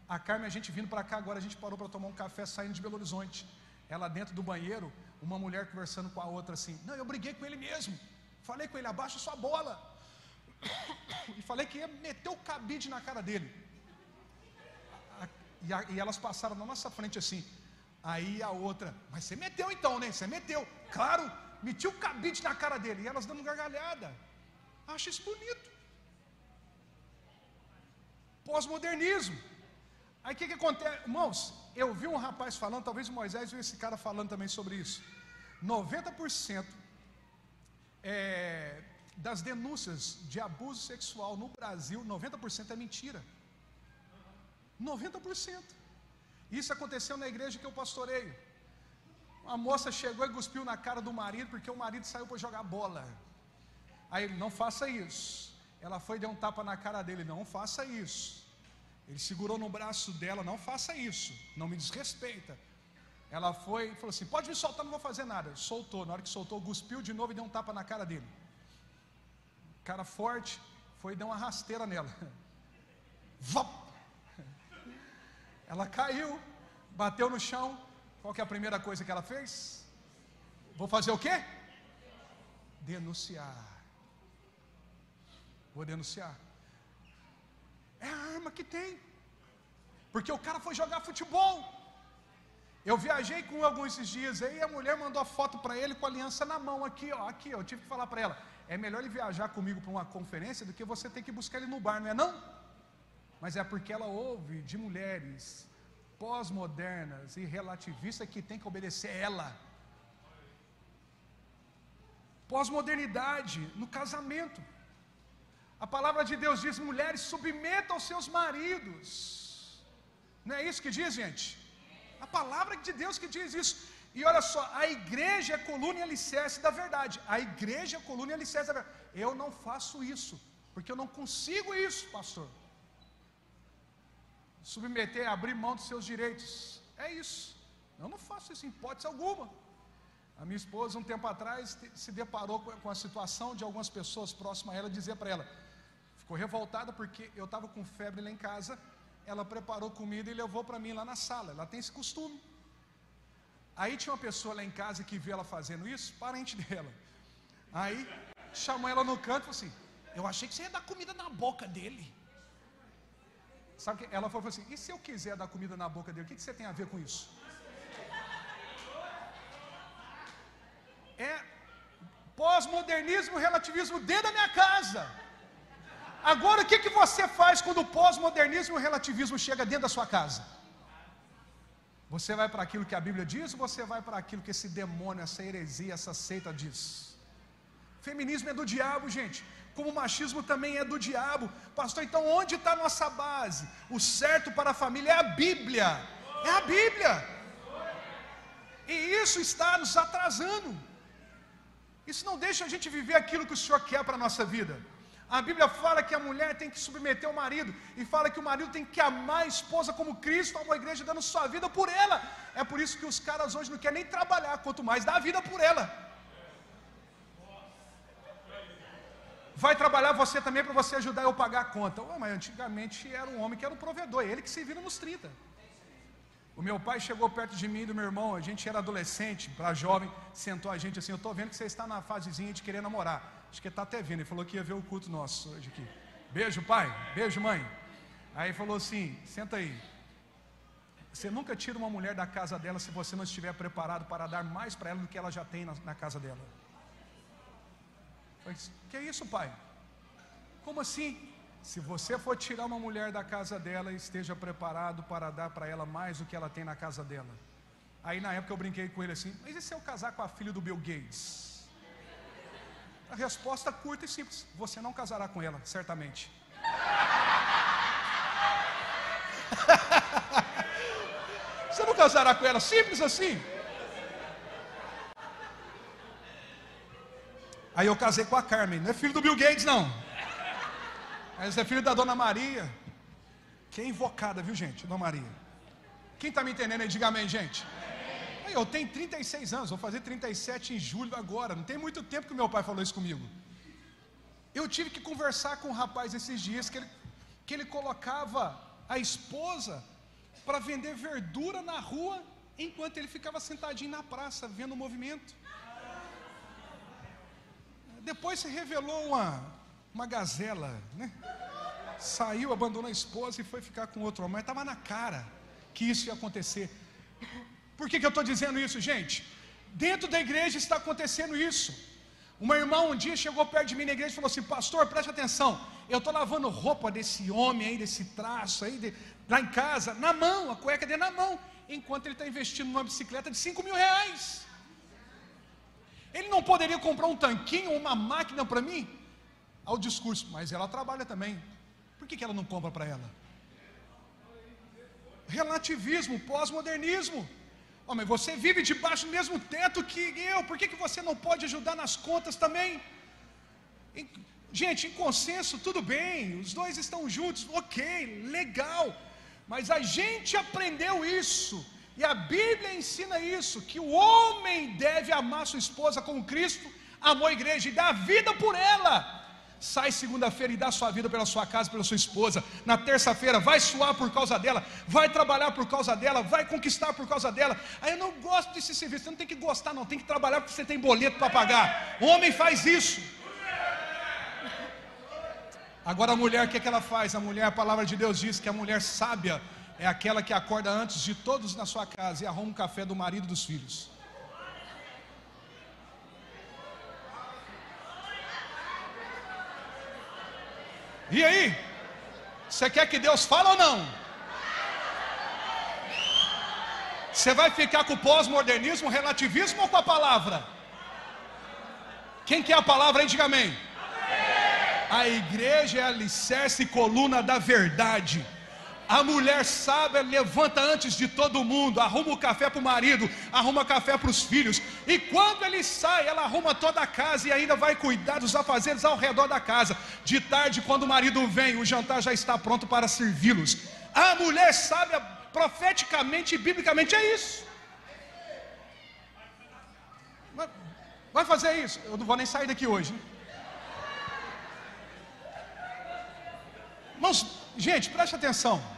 A Carmen, a gente vindo para cá agora, a gente parou para tomar um café saindo de Belo Horizonte. Ela dentro do banheiro, uma mulher conversando com a outra assim: Não, eu briguei com ele mesmo. Falei com ele, abaixa sua bola. E falei que ia meter o cabide na cara dele. E, a, e elas passaram na nossa frente assim. Aí a outra, mas você meteu então, né? Você meteu. Claro, meti o cabide na cara dele. E elas dando gargalhada. Acho isso bonito. Pós-modernismo. Aí o que, que acontece? Irmãos, eu vi um rapaz falando, talvez o Moisés viu esse cara falando também sobre isso. 90% é, das denúncias de abuso sexual no Brasil, 90% é mentira. 90%. Isso aconteceu na igreja que eu pastoreio. Uma moça chegou e cuspiu na cara do marido porque o marido saiu para jogar bola. Aí ele, não faça isso. Ela foi e deu um tapa na cara dele, não faça isso. Ele segurou no braço dela, não faça isso, não me desrespeita. Ela foi e falou assim: pode me soltar, não vou fazer nada. Soltou, na hora que soltou, cuspiu de novo e deu um tapa na cara dele. Cara forte, foi e deu uma rasteira nela. Vop! Ela caiu, bateu no chão. Qual é a primeira coisa que ela fez? Vou fazer o quê? Denunciar. Vou denunciar. É a arma que tem. Porque o cara foi jogar futebol. Eu viajei com alguns esses dias aí, a mulher mandou a foto para ele com a aliança na mão aqui, ó, aqui, ó. Eu tive que falar para ela, é melhor ele viajar comigo para uma conferência do que você ter que buscar ele no bar, não é não? Mas é porque ela ouve de mulheres pós-modernas e relativistas que tem que obedecer ela. Pós-modernidade no casamento. A palavra de Deus diz: mulheres, submetam aos seus maridos. Não é isso que diz, gente? A palavra de Deus que diz isso. E olha só, a igreja é coluna e alicerce da verdade. A igreja é coluna e alicerce da verdade. Eu não faço isso, porque eu não consigo isso, pastor. Submeter, abrir mão dos seus direitos. É isso. Eu não faço isso em hipótese alguma. A minha esposa, um tempo atrás, se deparou com a situação de algumas pessoas próximas a ela dizer para ela: Ficou revoltada porque eu estava com febre lá em casa. Ela preparou comida e levou para mim lá na sala. Ela tem esse costume. Aí tinha uma pessoa lá em casa que viu ela fazendo isso, parente dela. Aí chamou ela no canto e falou assim: Eu achei que você ia dar comida na boca dele. Sabe que ela falou assim: E se eu quiser dar comida na boca dele, o que, que você tem a ver com isso? É pós-modernismo, relativismo dentro da minha casa. Agora, o que, que você faz quando o pós-modernismo e o relativismo chega dentro da sua casa? Você vai para aquilo que a Bíblia diz ou você vai para aquilo que esse demônio, essa heresia, essa seita diz? Feminismo é do diabo, gente. Como o machismo também é do diabo. Pastor, então onde está a nossa base? O certo para a família é a Bíblia. É a Bíblia. E isso está nos atrasando. Isso não deixa a gente viver aquilo que o Senhor quer para a nossa vida. A Bíblia fala que a mulher tem que submeter o marido, e fala que o marido tem que amar a esposa como Cristo amou a igreja, dando sua vida por ela. É por isso que os caras hoje não querem nem trabalhar, quanto mais dar a vida por ela. Vai trabalhar você também para você ajudar eu pagar a conta. Ué, mas antigamente era um homem que era o provedor, ele que se vira nos 30. O meu pai chegou perto de mim e do meu irmão, a gente era adolescente, para jovem, sentou a gente assim, eu estou vendo que você está na fasezinha de querer namorar. Acho que está até vindo. Ele falou que ia ver o culto nosso hoje aqui. Beijo, pai. Beijo, mãe. Aí falou assim: senta aí. Você nunca tira uma mulher da casa dela se você não estiver preparado para dar mais para ela do que ela já tem na, na casa dela. Falei, que é isso, pai? Como assim? Se você for tirar uma mulher da casa dela, esteja preparado para dar para ela mais do que ela tem na casa dela. Aí na época eu brinquei com ele assim: Mas e se eu casar com a filha do Bill Gates? A resposta curta e simples: você não casará com ela, certamente. você não casará com ela, simples assim. Aí eu casei com a Carmen, não é filho do Bill Gates, não. Mas é filho da Dona Maria. Que é invocada, viu gente? Dona Maria. Quem está me entendendo aí, diga amém, gente. Eu tenho 36 anos, vou fazer 37 em julho agora. Não tem muito tempo que meu pai falou isso comigo. Eu tive que conversar com um rapaz esses dias que ele, que ele colocava a esposa para vender verdura na rua enquanto ele ficava sentadinho na praça vendo o movimento. Depois se revelou uma, uma gazela, né? Saiu, abandonou a esposa e foi ficar com outro homem. Mas estava na cara que isso ia acontecer. Por que, que eu estou dizendo isso, gente? Dentro da igreja está acontecendo isso. Uma irmã um dia chegou perto de mim na igreja e falou assim: Pastor, preste atenção. Eu estou lavando roupa desse homem aí, desse traço aí, de, lá em casa, na mão, a cueca dele na mão, enquanto ele está investindo numa bicicleta de 5 mil reais. Ele não poderia comprar um tanquinho uma máquina para mim? Ao discurso, mas ela trabalha também. Por que, que ela não compra para ela? relativismo, pós-modernismo. Oh, mas você vive debaixo do mesmo teto que eu, por que, que você não pode ajudar nas contas também? Gente, em consenso, tudo bem, os dois estão juntos, ok, legal, mas a gente aprendeu isso, e a Bíblia ensina isso: que o homem deve amar sua esposa como Cristo amou a igreja e dá a vida por ela. Sai segunda-feira e dá sua vida pela sua casa, pela sua esposa. Na terça-feira vai suar por causa dela, vai trabalhar por causa dela, vai conquistar por causa dela. Aí eu não gosto desse serviço. Você não tem que gostar, não, tem que trabalhar porque você tem boleto para pagar. O homem faz isso. Agora a mulher, o que, é que ela faz? A mulher, a palavra de Deus diz que a mulher sábia é aquela que acorda antes de todos na sua casa e arruma um café do marido e dos filhos. E aí? Você quer que Deus fale ou não? Você vai ficar com o pós-modernismo, relativismo ou com a palavra? Quem quer a palavra aí, diga amém. A igreja é alicerce e coluna da verdade. A mulher sábia levanta antes de todo mundo, arruma o café para o marido, arruma café para os filhos, e quando ele sai, ela arruma toda a casa e ainda vai cuidar dos afazeres ao redor da casa. De tarde, quando o marido vem, o jantar já está pronto para servi-los. A mulher sábia, profeticamente e biblicamente, é isso. Vai fazer isso? Eu não vou nem sair daqui hoje. Irmãos, gente, preste atenção.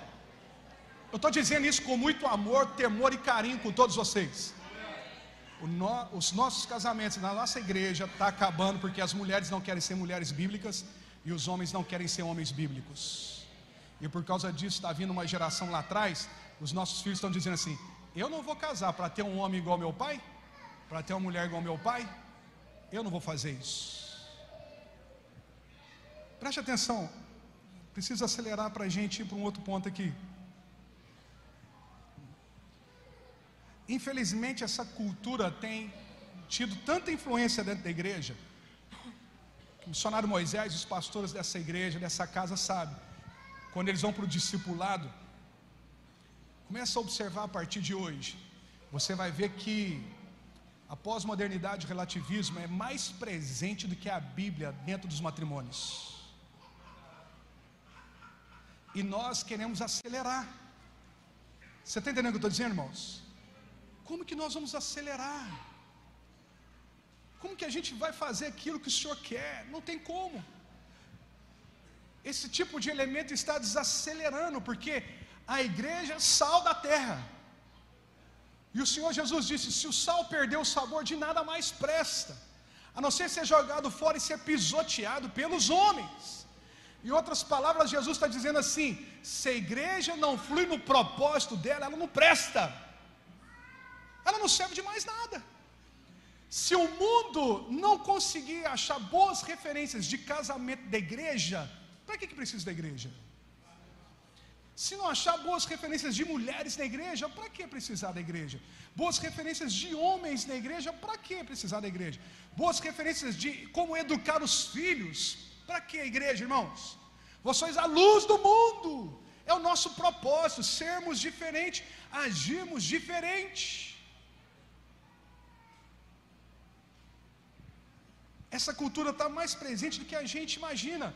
Eu estou dizendo isso com muito amor, temor e carinho com todos vocês. No, os nossos casamentos na nossa igreja está acabando porque as mulheres não querem ser mulheres bíblicas e os homens não querem ser homens bíblicos. E por causa disso está vindo uma geração lá atrás, os nossos filhos estão dizendo assim: eu não vou casar para ter um homem igual meu pai, para ter uma mulher igual meu pai, eu não vou fazer isso. Preste atenção, preciso acelerar para a gente ir para um outro ponto aqui. Infelizmente, essa cultura tem tido tanta influência dentro da igreja. O missionário Moisés, os pastores dessa igreja, dessa casa, sabem. Quando eles vão para o discipulado, começa a observar a partir de hoje. Você vai ver que a pós-modernidade, o relativismo é mais presente do que a Bíblia dentro dos matrimônios. E nós queremos acelerar. Você está entendendo o que eu estou dizendo, irmãos? Como que nós vamos acelerar? Como que a gente vai fazer aquilo que o Senhor quer? Não tem como. Esse tipo de elemento está desacelerando, porque a igreja é sal da terra. E o Senhor Jesus disse: se o sal perder o sabor, de nada mais presta, a não ser ser jogado fora e ser pisoteado pelos homens. Em outras palavras, Jesus está dizendo assim: se a igreja não flui no propósito dela, ela não presta ela não serve de mais nada. Se o mundo não conseguir achar boas referências de casamento da igreja, para que, que precisa da igreja? Se não achar boas referências de mulheres na igreja, para que precisar da igreja? Boas referências de homens na igreja, para que precisar da igreja? Boas referências de como educar os filhos, para que a igreja, irmãos? Vocês a luz do mundo, é o nosso propósito, sermos diferentes, agirmos diferente. Essa cultura está mais presente do que a gente imagina.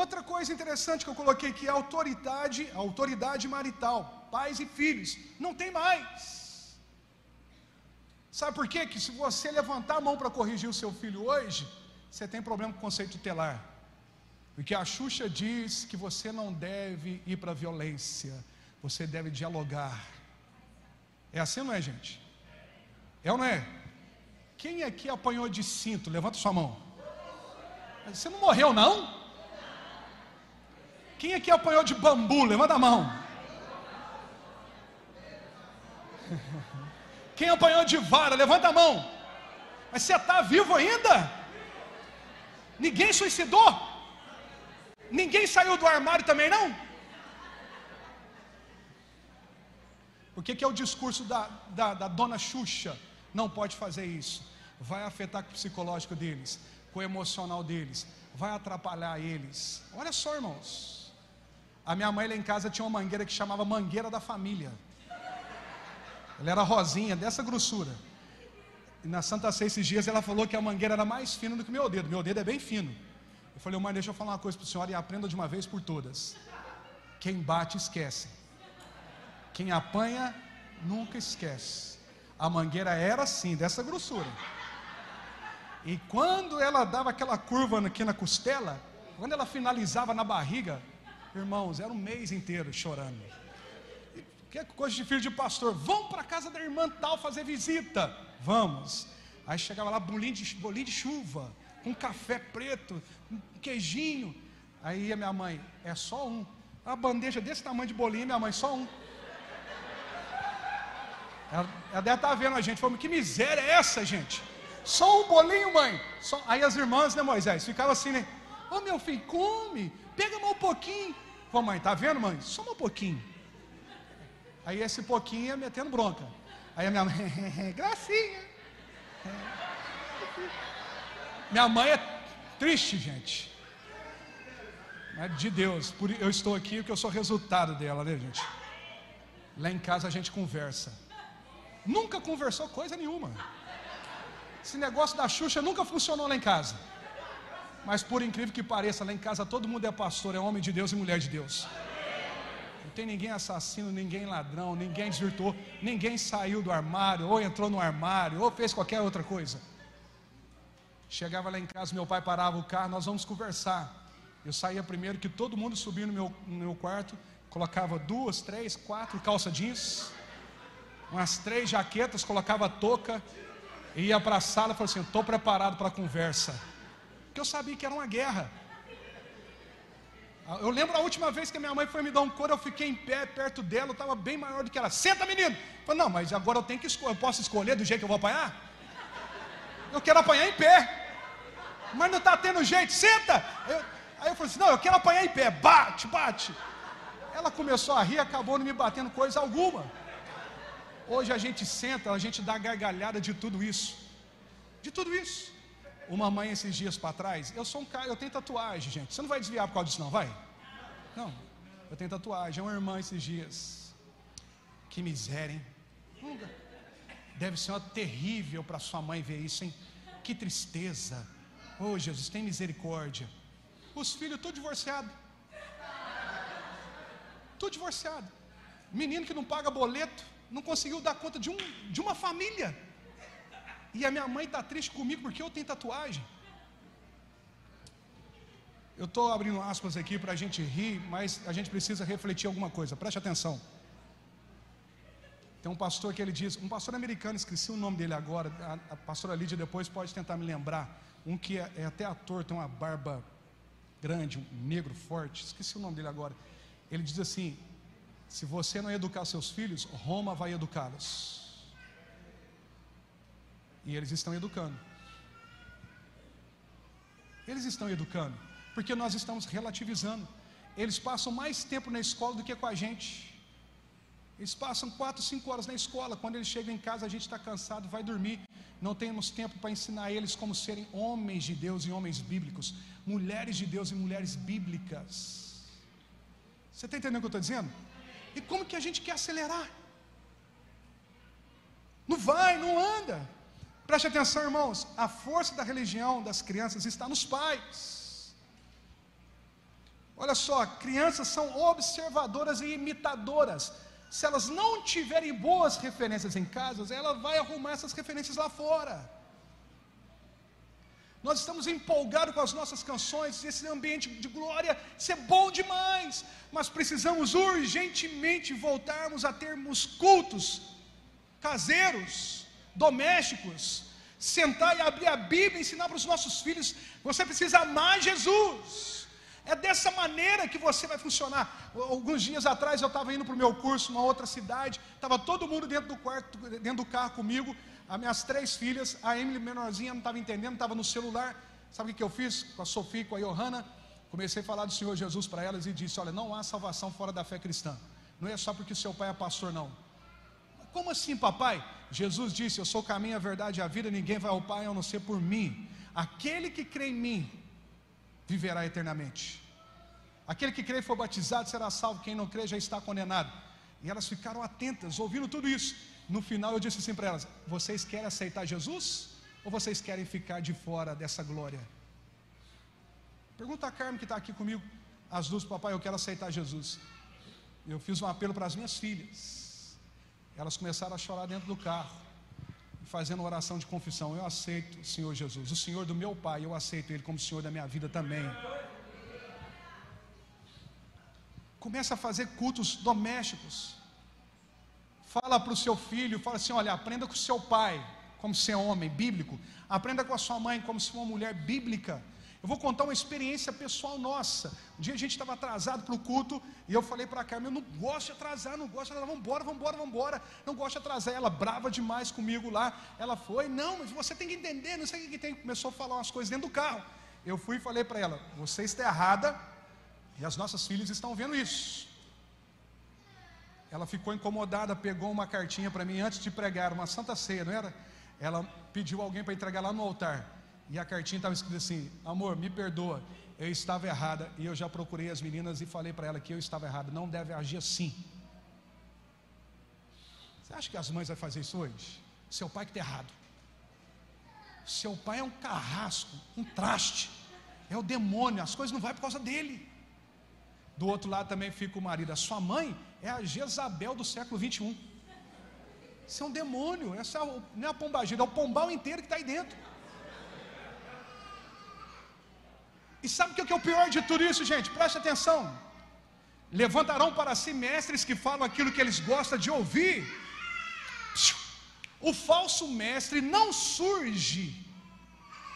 Outra coisa interessante que eu coloquei aqui é a autoridade, autoridade marital, pais e filhos. Não tem mais. Sabe por quê? Que se você levantar a mão para corrigir o seu filho hoje, você tem problema com o conceito tutelar. Porque a Xuxa diz que você não deve ir para a violência, você deve dialogar. É assim não é, gente? É ou não é? Quem aqui apanhou de cinto? Levanta sua mão. Você não morreu, não? Quem aqui apanhou de bambu? Levanta a mão. Quem apanhou de vara? Levanta a mão. Mas você está vivo ainda? Ninguém suicidou? Ninguém saiu do armário também não? O que, que é o discurso da, da, da dona Xuxa? Não pode fazer isso vai afetar o psicológico deles, com o emocional deles, vai atrapalhar eles. Olha só, irmãos. A minha mãe lá em casa tinha uma mangueira que chamava Mangueira da Família. Ela era rosinha, dessa grossura. E na Santa Ceia esses dias ela falou que a mangueira era mais fina do que meu dedo. Meu dedo é bem fino. Eu falei, mãe, deixa eu falar uma coisa para o senhor e aprenda de uma vez por todas. Quem bate, esquece. Quem apanha, nunca esquece. A mangueira era assim, dessa grossura. E quando ela dava aquela curva aqui na costela, quando ela finalizava na barriga, irmãos, era um mês inteiro chorando. Que é coisa de filho de pastor. Vamos para a casa da irmã tal fazer visita. Vamos. Aí chegava lá bolinho de, bolinho de chuva, com café preto, um queijinho. Aí a minha mãe, é só um. Uma bandeja desse tamanho de bolinho, minha mãe, só um. Ela, ela deve estar tá vendo a gente, falando, que miséria é essa, gente? Só um bolinho, mãe. Só... Aí as irmãs, né, Moisés, ficavam assim, né? Ô oh, meu filho, come, pega mais um pouquinho. Pô, mãe, tá vendo, mãe? Só um pouquinho. Aí esse pouquinho ia metendo bronca. Aí a minha mãe, gracinha. Minha mãe é triste, gente. Mas de Deus, por, eu estou aqui porque eu sou resultado dela, né, gente? Lá em casa a gente conversa. Nunca conversou coisa nenhuma. Esse negócio da Xuxa nunca funcionou lá em casa. Mas por incrível que pareça, lá em casa todo mundo é pastor, é homem de Deus e mulher de Deus. Não tem ninguém assassino, ninguém ladrão, ninguém desvirtuou, ninguém saiu do armário, ou entrou no armário, ou fez qualquer outra coisa. Chegava lá em casa, meu pai parava o carro, nós vamos conversar. Eu saía primeiro, que todo mundo subia no meu, no meu quarto, colocava duas, três, quatro calça jeans, umas três jaquetas, colocava touca, ia para a sala e falou assim: estou preparado para a conversa. Porque eu sabia que era uma guerra. Eu lembro a última vez que a minha mãe foi me dar um couro, eu fiquei em pé perto dela, eu estava bem maior do que ela. Senta, menino! Eu falei, não, mas agora eu tenho que escolher, eu posso escolher do jeito que eu vou apanhar? Eu quero apanhar em pé. Mas não está tendo jeito, senta! Eu, aí eu falei assim, não, eu quero apanhar em pé, bate, bate. Ela começou a rir, acabou não me batendo coisa alguma. Hoje a gente senta, a gente dá gargalhada de tudo isso. De tudo isso. Uma mãe esses dias para trás, eu sou um cara, eu tenho tatuagem, gente. Você não vai desviar por causa disso, não, vai? Não, eu tenho tatuagem. É uma irmã esses dias. Que miséria, hein? Deve ser uma terrível para sua mãe ver isso, hein? Que tristeza. Oh, Jesus, tem misericórdia. Os filhos tudo divorciado. Tudo divorciado. Menino que não paga boleto não conseguiu dar conta de, um, de uma família. E a minha mãe está triste comigo porque eu tenho tatuagem. Eu estou abrindo aspas aqui para a gente rir, mas a gente precisa refletir alguma coisa. Preste atenção. Tem um pastor que ele diz, um pastor americano, esqueci o nome dele agora, a, a pastora Lídia depois pode tentar me lembrar. Um que é, é até ator, tem uma barba grande, um negro forte, esqueci o nome dele agora. Ele diz assim: se você não educar seus filhos, Roma vai educá-los. E eles estão educando. Eles estão educando, porque nós estamos relativizando. Eles passam mais tempo na escola do que com a gente. Eles passam quatro, cinco horas na escola. Quando eles chegam em casa, a gente está cansado, vai dormir. Não temos tempo para ensinar eles como serem homens de Deus e homens bíblicos, mulheres de Deus e mulheres bíblicas. Você está entendendo o que eu estou dizendo? E como que a gente quer acelerar? Não vai, não anda. Preste atenção, irmãos. A força da religião das crianças está nos pais. Olha só, crianças são observadoras e imitadoras. Se elas não tiverem boas referências em casa, ela vai arrumar essas referências lá fora. Nós estamos empolgados com as nossas canções, esse ambiente de glória, isso é bom demais, mas precisamos urgentemente voltarmos a termos cultos caseiros, domésticos, sentar e abrir a Bíblia ensinar para os nossos filhos. Você precisa amar Jesus. É dessa maneira que você vai funcionar. Alguns dias atrás eu estava indo para o meu curso, numa outra cidade, estava todo mundo dentro do quarto, dentro do carro comigo as minhas três filhas, a Emily menorzinha não estava entendendo, estava no celular. Sabe o que eu fiz com a Sofia com a Johanna? Comecei a falar do Senhor Jesus para elas e disse: Olha, não há salvação fora da fé cristã. Não é só porque seu pai é pastor, não. Como assim, papai? Jesus disse: Eu sou o caminho, a verdade e a vida, ninguém vai ao Pai a não ser por mim. Aquele que crê em mim viverá eternamente. Aquele que crê e for batizado será salvo, quem não crê já está condenado. E elas ficaram atentas, ouvindo tudo isso. No final eu disse assim para elas: Vocês querem aceitar Jesus ou vocês querem ficar de fora dessa glória? Pergunta a Carmen que está aqui comigo, as duas, papai, eu quero aceitar Jesus. Eu fiz um apelo para as minhas filhas. Elas começaram a chorar dentro do carro, fazendo oração de confissão. Eu aceito o Senhor Jesus, o Senhor do meu pai, eu aceito Ele como Senhor da minha vida também. Começa a fazer cultos domésticos. Fala para o seu filho, fala assim: olha, aprenda com o seu pai, como ser homem bíblico. Aprenda com a sua mãe, como ser uma mulher bíblica. Eu vou contar uma experiência pessoal nossa. Um dia a gente estava atrasado para o culto e eu falei para a Carmen: eu não gosto de atrasar, não gosto de atrasar, embora, vamos embora. Não gosto de atrasar. Ela brava demais comigo lá. Ela foi: não, mas você tem que entender, não sei o que tem. Começou a falar umas coisas dentro do carro. Eu fui e falei para ela: você está errada, e as nossas filhas estão vendo isso. Ela ficou incomodada, pegou uma cartinha para mim antes de pregar, uma santa ceia, não era? Ela pediu alguém para entregar lá no altar. E a cartinha estava escrita assim: Amor, me perdoa, eu estava errada. E eu já procurei as meninas e falei para ela que eu estava errada. Não deve agir assim. Você acha que as mães vão fazer isso hoje? Seu pai que está errado. Seu pai é um carrasco, um traste. É o demônio, as coisas não vão por causa dele. Do outro lado também fica o marido. A sua mãe é a Jezabel do século 21. Isso é um demônio. Essa é não é a pombagira, é o pombal inteiro que está aí dentro. E sabe o que é o pior de tudo isso, gente? Preste atenção. Levantarão para si mestres que falam aquilo que eles gostam de ouvir. O falso mestre não surge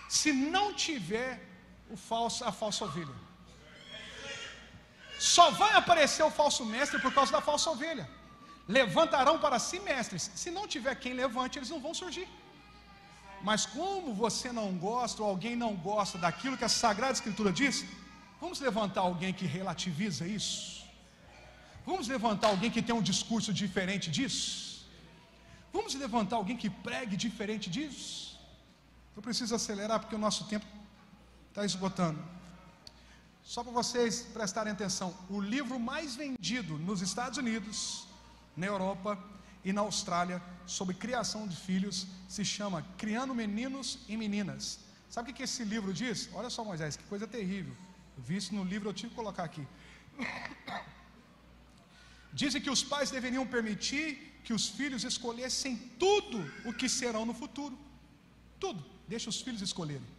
se não tiver o falso, a falsa ovelha. Só vai aparecer o falso mestre por causa da falsa ovelha. Levantarão para si mestres. Se não tiver quem levante, eles não vão surgir. Mas como você não gosta, ou alguém não gosta daquilo que a Sagrada Escritura diz, vamos levantar alguém que relativiza isso? Vamos levantar alguém que tem um discurso diferente disso? Vamos levantar alguém que pregue diferente disso? Eu preciso acelerar porque o nosso tempo está esgotando. Só para vocês prestarem atenção, o livro mais vendido nos Estados Unidos, na Europa e na Austrália sobre criação de filhos se chama Criando Meninos e Meninas. Sabe o que esse livro diz? Olha só, Moisés, que coisa terrível. Eu vi isso no livro, eu tive que colocar aqui. Dizem que os pais deveriam permitir que os filhos escolhessem tudo o que serão no futuro. Tudo. Deixa os filhos escolherem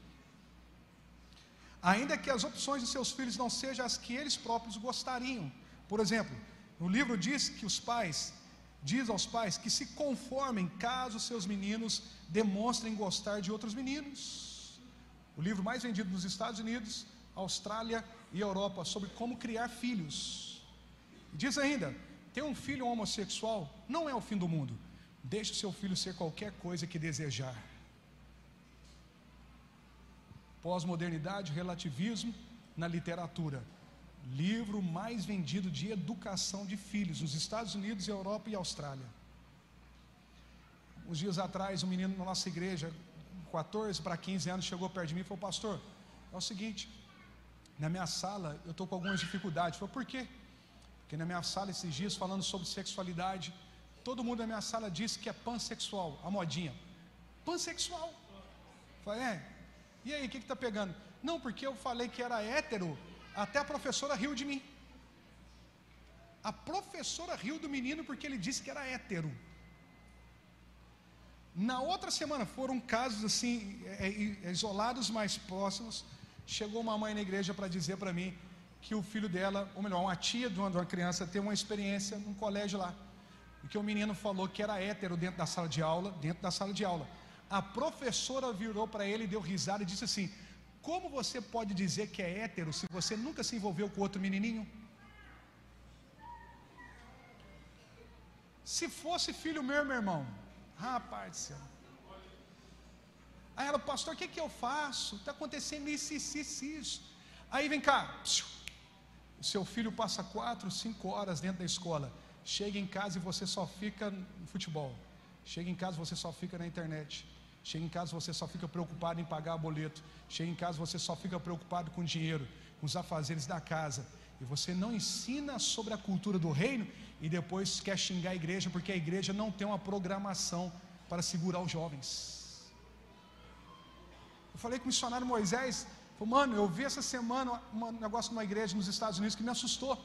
ainda que as opções de seus filhos não sejam as que eles próprios gostariam. Por exemplo, no livro diz que os pais, diz aos pais que se conformem caso seus meninos demonstrem gostar de outros meninos. O livro mais vendido nos Estados Unidos, Austrália e Europa sobre como criar filhos. Diz ainda: ter um filho homossexual não é o fim do mundo. Deixe o seu filho ser qualquer coisa que desejar pós-modernidade, relativismo na literatura. Livro mais vendido de educação de filhos nos Estados Unidos, Europa e Austrália. Uns dias atrás, um menino na nossa igreja, 14 para 15 anos, chegou perto de mim e falou: Pastor, é o seguinte, na minha sala eu estou com algumas dificuldades. Eu falei: Por quê? Porque na minha sala, esses dias, falando sobre sexualidade, todo mundo na minha sala disse que é pansexual, a modinha. Pansexual. Eu falei: É, e aí, o que está pegando? Não, porque eu falei que era hétero, até a professora riu de mim. A professora riu do menino porque ele disse que era hétero. Na outra semana foram casos assim, é, é, isolados mais próximos. Chegou uma mãe na igreja para dizer para mim que o filho dela, ou melhor, uma tia de uma criança, teve uma experiência num colégio lá. E que o menino falou que era hétero dentro da sala de aula, dentro da sala de aula. A professora virou para ele, deu risada e disse assim: Como você pode dizer que é hétero se você nunca se envolveu com outro menininho? Se fosse filho meu, meu irmão, rapaz do céu. Aí ela, pastor, o que, que eu faço? Está acontecendo isso, isso, isso, isso. Aí vem cá, o seu filho passa quatro, cinco horas dentro da escola. Chega em casa e você só fica no futebol. Chega em casa e você só fica na internet. Chega em casa, você só fica preocupado em pagar boleto. Chega em casa, você só fica preocupado com dinheiro, com os afazeres da casa. E você não ensina sobre a cultura do reino e depois quer xingar a igreja porque a igreja não tem uma programação para segurar os jovens. Eu falei com o missionário Moisés, falei, mano, eu vi essa semana um negócio numa igreja nos Estados Unidos que me assustou.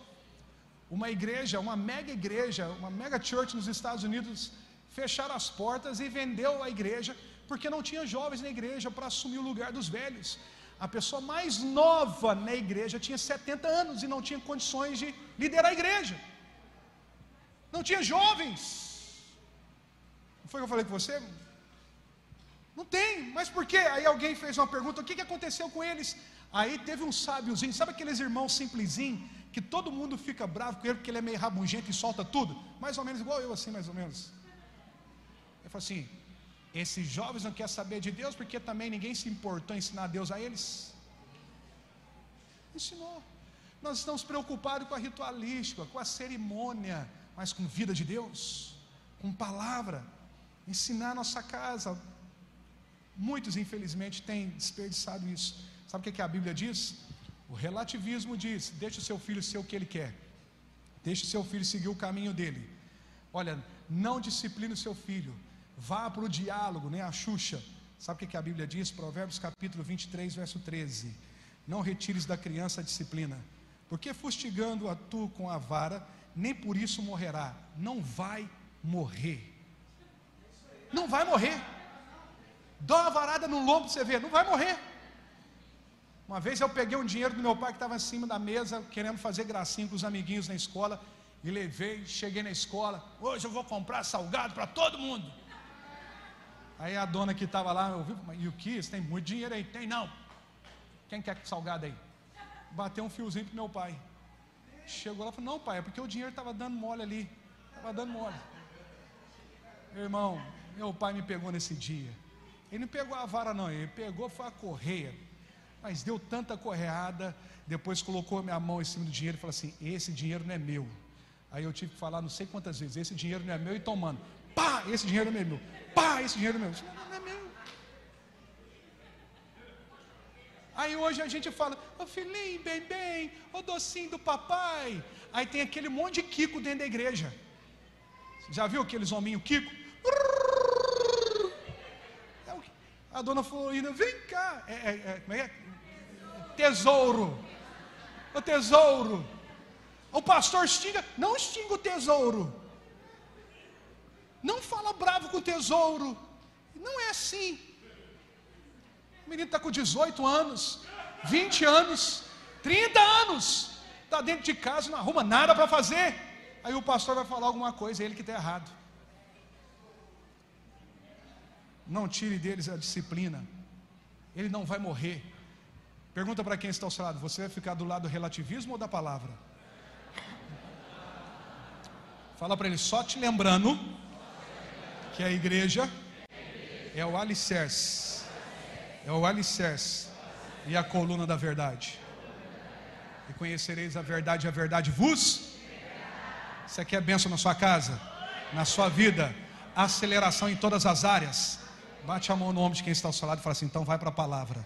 Uma igreja, uma mega igreja, uma mega church nos Estados Unidos fecharam as portas e vendeu a igreja porque não tinha jovens na igreja para assumir o lugar dos velhos. A pessoa mais nova na igreja tinha 70 anos e não tinha condições de liderar a igreja. Não tinha jovens. Não foi o que eu falei com você? Não tem, mas por quê? Aí alguém fez uma pergunta: o que, que aconteceu com eles? Aí teve um sábiozinho, sabe aqueles irmãos simplesinhos, que todo mundo fica bravo com ele porque ele é meio rabugento e solta tudo? Mais ou menos igual eu, assim, mais ou menos. Ele falou assim: esses jovens não querem saber de Deus porque também ninguém se importou em ensinar Deus a eles. Ensinou. Nós estamos preocupados com a ritualística, com a cerimônia, mas com vida de Deus, com palavra, ensinar a nossa casa. Muitos, infelizmente, têm desperdiçado isso. Sabe o que, a Bíblia diz? O relativismo diz: deixe o seu filho ser o que ele quer, deixe o seu filho seguir o caminho dele. Olha, não discipline o seu filho, vá para o diálogo, nem a Xuxa. Sabe o que a Bíblia diz? Provérbios capítulo 23, verso 13: Não retires da criança a disciplina, porque fustigando a tu com a vara, nem por isso morrerá. Não vai morrer. Não vai morrer. Dá uma varada no lombo você ver, não vai morrer. Uma vez eu peguei um dinheiro do meu pai que estava em cima da mesa, querendo fazer gracinha com os amiguinhos na escola, e levei, cheguei na escola. Hoje eu vou comprar salgado para todo mundo. Aí a dona que estava lá, ouviu, e o que? Você tem muito dinheiro aí? Tem não. Quem quer salgado aí? Bateu um fiozinho para meu pai. Chegou lá e falou: Não, pai, é porque o dinheiro estava dando mole ali. Estava dando mole. Meu irmão, meu pai me pegou nesse dia. Ele não pegou a vara, não, ele pegou foi a correia. Mas deu tanta correada, depois colocou minha mão em cima do dinheiro e falou assim: Esse dinheiro não é meu. Aí eu tive que falar não sei quantas vezes: Esse dinheiro não é meu, e tomando. Pá, esse dinheiro é meu. Pá, esse dinheiro é meu. Não, é meu. Aí hoje a gente fala, ô oh, filhinho, bem, bem, ô oh, docinho do papai. Aí tem aquele monte de Kiko dentro da igreja. Já viu aqueles hominhos Kiko? É a dona Florinda, vem cá. É, é, é, como é, é? Tesouro. O tesouro. O pastor xinga, não xinga o tesouro. Não fala bravo com o tesouro. Não é assim. O menino está com 18 anos, 20 anos, 30 anos, está dentro de casa, não arruma nada para fazer. Aí o pastor vai falar alguma coisa, é ele que está errado. Não tire deles a disciplina, ele não vai morrer. Pergunta para quem está ao seu lado: você vai ficar do lado do relativismo ou da palavra? Fala para ele, só te lembrando que a igreja é o alicerce é o alicerce e a coluna da verdade. E conhecereis a verdade, a verdade vos. Você quer bênção na sua casa, na sua vida, aceleração em todas as áreas. Bate a mão no ombro de quem está ao seu lado e fala assim: então vai para a palavra.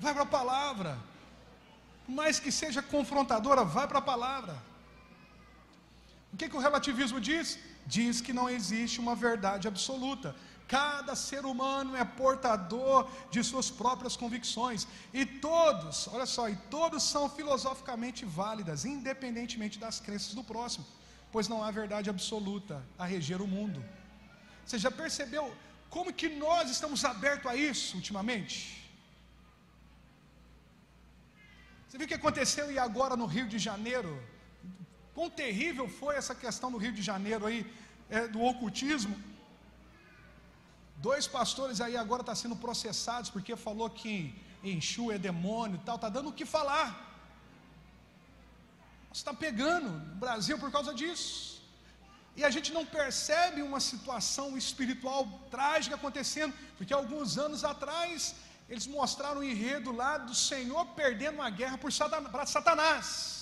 Vai para a palavra. Por mais que seja confrontadora, vai para a palavra. O que, que o relativismo diz? Diz que não existe uma verdade absoluta. Cada ser humano é portador de suas próprias convicções. E todos, olha só, e todos são filosoficamente válidas, independentemente das crenças do próximo, pois não há verdade absoluta a reger o mundo. Você já percebeu como que nós estamos abertos a isso ultimamente? Você viu o que aconteceu e agora no Rio de Janeiro? Quão terrível foi essa questão no Rio de Janeiro aí, é, do ocultismo? Dois pastores aí agora estão tá sendo processados porque falou que Enxu é demônio e tal, está dando o que falar. Está pegando o Brasil por causa disso. E a gente não percebe uma situação espiritual trágica acontecendo, porque alguns anos atrás eles mostraram o enredo lá do Senhor perdendo uma guerra para Satanás.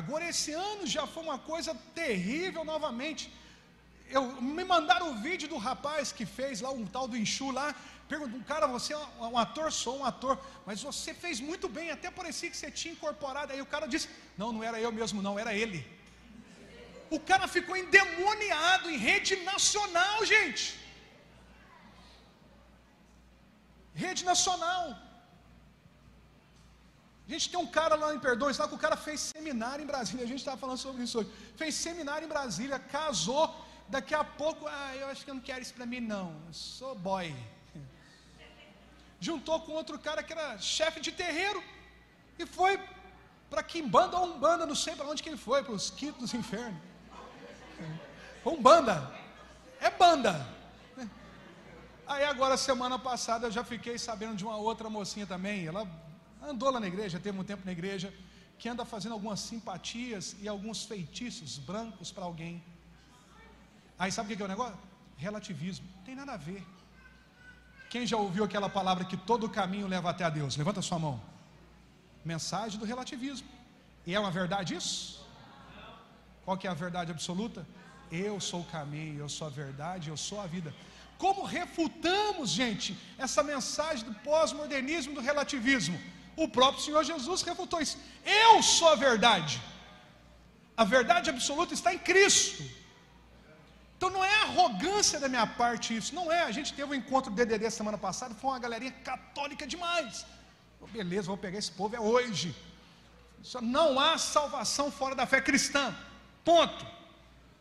Agora esse ano já foi uma coisa terrível novamente eu, me mandaram o vídeo do rapaz que fez lá um tal do Enxu lá. Perguntam, cara, você é um ator? Sou um ator, mas você fez muito bem, até parecia que você tinha incorporado. Aí o cara disse: Não, não era eu mesmo, não, era ele. O cara ficou endemoniado em rede nacional, gente. Rede nacional. A gente tem um cara lá em Perdões, lá que o cara fez seminário em Brasília. A gente estava falando sobre isso hoje. Fez seminário em Brasília, casou. Daqui a pouco, ah, eu acho que eu não quero isso para mim, não. Eu sou boy. Juntou com outro cara que era chefe de terreiro. E foi para Quimbanda ou Umbanda, não sei para onde que ele foi, para os quintos dos infernos. Umbanda. É banda. Aí agora, semana passada, eu já fiquei sabendo de uma outra mocinha também. Ela andou lá na igreja, teve um tempo na igreja, que anda fazendo algumas simpatias e alguns feitiços brancos para alguém. Aí sabe o que é o negócio? Relativismo. Não tem nada a ver. Quem já ouviu aquela palavra que todo caminho leva até a Deus? Levanta a sua mão. Mensagem do relativismo. E é uma verdade isso? Qual que é a verdade absoluta? Eu sou o caminho, eu sou a verdade, eu sou a vida. Como refutamos, gente, essa mensagem do pós-modernismo, do relativismo? O próprio Senhor Jesus refutou isso. Eu sou a verdade. A verdade absoluta está em Cristo. Então não é arrogância da minha parte isso, não é. A gente teve um encontro do DDD semana passada, foi uma galerinha católica demais. Oh, beleza, vou pegar esse povo, é hoje. Não há salvação fora da fé cristã, ponto.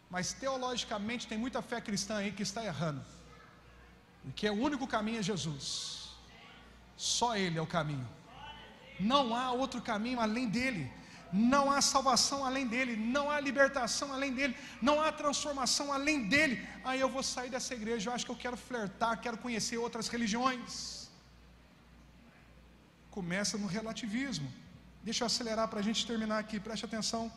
Mas teologicamente tem muita fé cristã aí que está errando. E que é o único caminho é Jesus. Só Ele é o caminho. Não há outro caminho além dele não há salvação além dele, não há libertação além dele, não há transformação além dele. Aí eu vou sair dessa igreja, eu acho que eu quero flertar, quero conhecer outras religiões. Começa no relativismo. Deixa eu acelerar para a gente terminar aqui, preste atenção.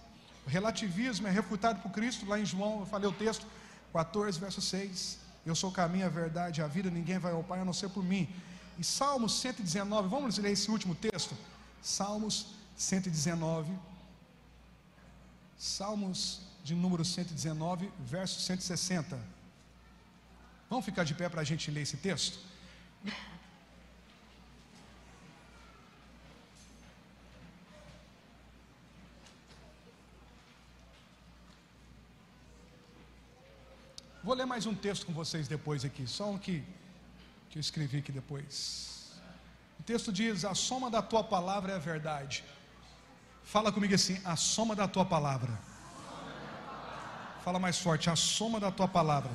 O relativismo é refutado por Cristo, lá em João, eu falei o texto 14, verso 6. Eu sou o caminho, a verdade, a vida, ninguém vai ao Pai a não ser por mim. E Salmos 119, vamos ler esse último texto? Salmos 119, Salmos de número 119, verso 160. Vamos ficar de pé para a gente ler esse texto? Vou ler mais um texto com vocês depois aqui, só um que, que eu escrevi aqui depois. O texto diz: A soma da tua palavra é a verdade Fala comigo assim: a soma da tua palavra. Fala mais forte: a soma da tua palavra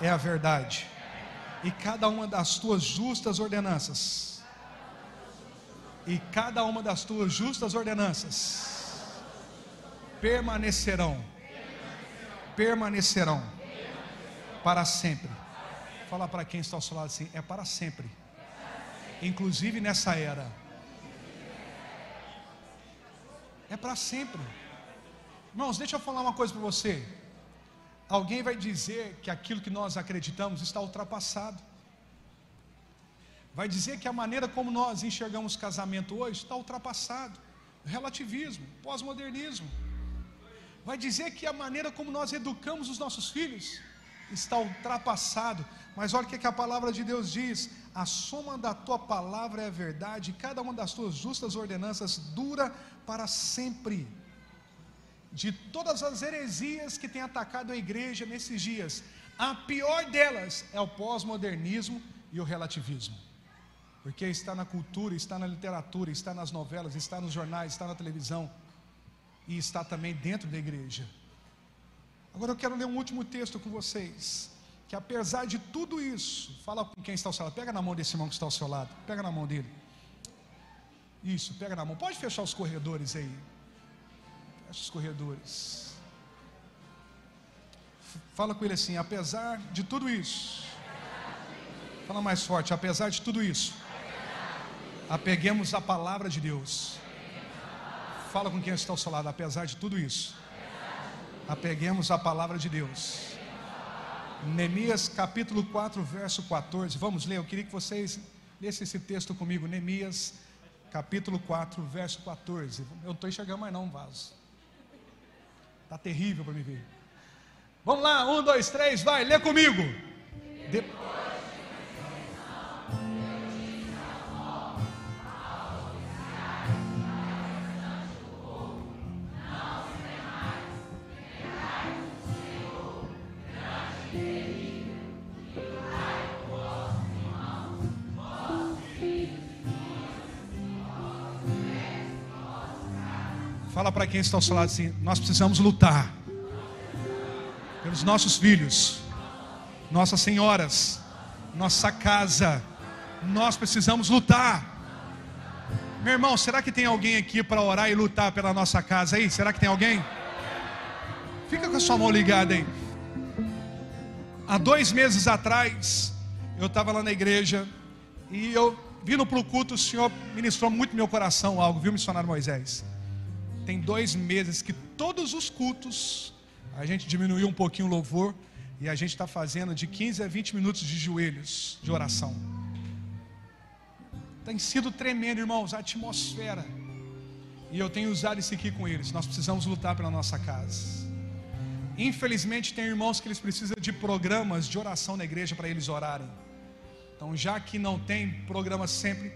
é a verdade. E cada uma das tuas justas ordenanças. E cada uma das tuas justas ordenanças permanecerão. Permanecerão para sempre. Fala para quem está ao seu lado assim: é para sempre. Inclusive nessa era é para sempre. Irmãos, deixa eu falar uma coisa para você. Alguém vai dizer que aquilo que nós acreditamos está ultrapassado. Vai dizer que a maneira como nós enxergamos casamento hoje está ultrapassado. Relativismo, pós-modernismo. Vai dizer que a maneira como nós educamos os nossos filhos está ultrapassado. Mas olha o que a palavra de Deus diz: a soma da tua palavra é verdade, cada uma das tuas justas ordenanças dura para sempre. De todas as heresias que têm atacado a igreja nesses dias, a pior delas é o pós-modernismo e o relativismo. Porque está na cultura, está na literatura, está nas novelas, está nos jornais, está na televisão e está também dentro da igreja. Agora eu quero ler um último texto com vocês. Que apesar de tudo isso, fala com quem está ao seu lado, pega na mão desse irmão que está ao seu lado, pega na mão dele. Isso, pega na mão. Pode fechar os corredores aí. Fecha os corredores. Fala com ele assim: apesar de tudo isso. Fala mais forte: apesar de tudo isso. Apeguemos a palavra de Deus. Fala com quem está ao seu lado, apesar de tudo isso. Apeguemos a palavra de Deus. Neemias capítulo 4, verso 14. Vamos ler, eu queria que vocês lessem esse texto comigo. Neemias capítulo 4, verso 14. Eu não estou enxergando mais não, vaso. Está terrível para me ver. Vamos lá, um, dois, três, vai, lê comigo. De... Fala para quem está ao seu lado assim: nós precisamos lutar pelos nossos filhos, nossas senhoras, nossa casa. Nós precisamos lutar. Meu irmão, será que tem alguém aqui para orar e lutar pela nossa casa aí? Será que tem alguém? Fica com a sua mão ligada aí. Há dois meses atrás, eu estava lá na igreja e eu vindo para o culto, o Senhor ministrou muito meu coração algo, viu, missionário Moisés? Tem dois meses que todos os cultos a gente diminuiu um pouquinho o louvor e a gente está fazendo de 15 a 20 minutos de joelhos de oração. Tem sido tremendo, irmãos, a atmosfera. E eu tenho usado isso aqui com eles. Nós precisamos lutar pela nossa casa. Infelizmente, tem irmãos que eles precisam de programas de oração na igreja para eles orarem. Então, já que não tem programa sempre,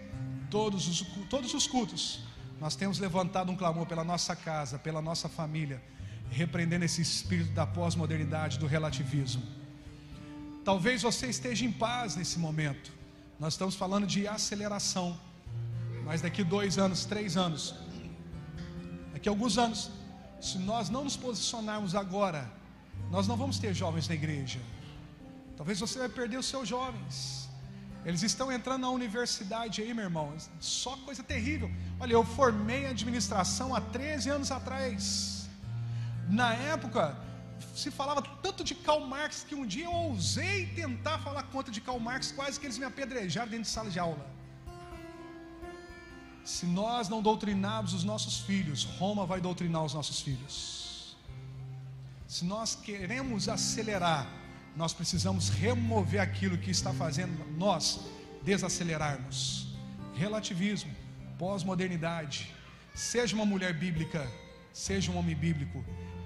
todos os, todos os cultos, nós temos levantado um clamor pela nossa casa, pela nossa família, repreendendo esse espírito da pós-modernidade, do relativismo. Talvez você esteja em paz nesse momento. Nós estamos falando de aceleração. Mas daqui dois anos, três anos, daqui alguns anos, se nós não nos posicionarmos agora, nós não vamos ter jovens na igreja. Talvez você vai perder os seus jovens. Eles estão entrando na universidade aí, meu irmão. Só coisa terrível. Olha, eu formei administração há 13 anos atrás. Na época, se falava tanto de Karl Marx que um dia eu ousei tentar falar contra de Karl Marx, quase que eles me apedrejaram dentro de sala de aula. Se nós não doutrinarmos os nossos filhos, Roma vai doutrinar os nossos filhos. Se nós queremos acelerar nós precisamos remover aquilo que está fazendo nós desacelerarmos. Relativismo, pós-modernidade. Seja uma mulher bíblica, seja um homem bíblico,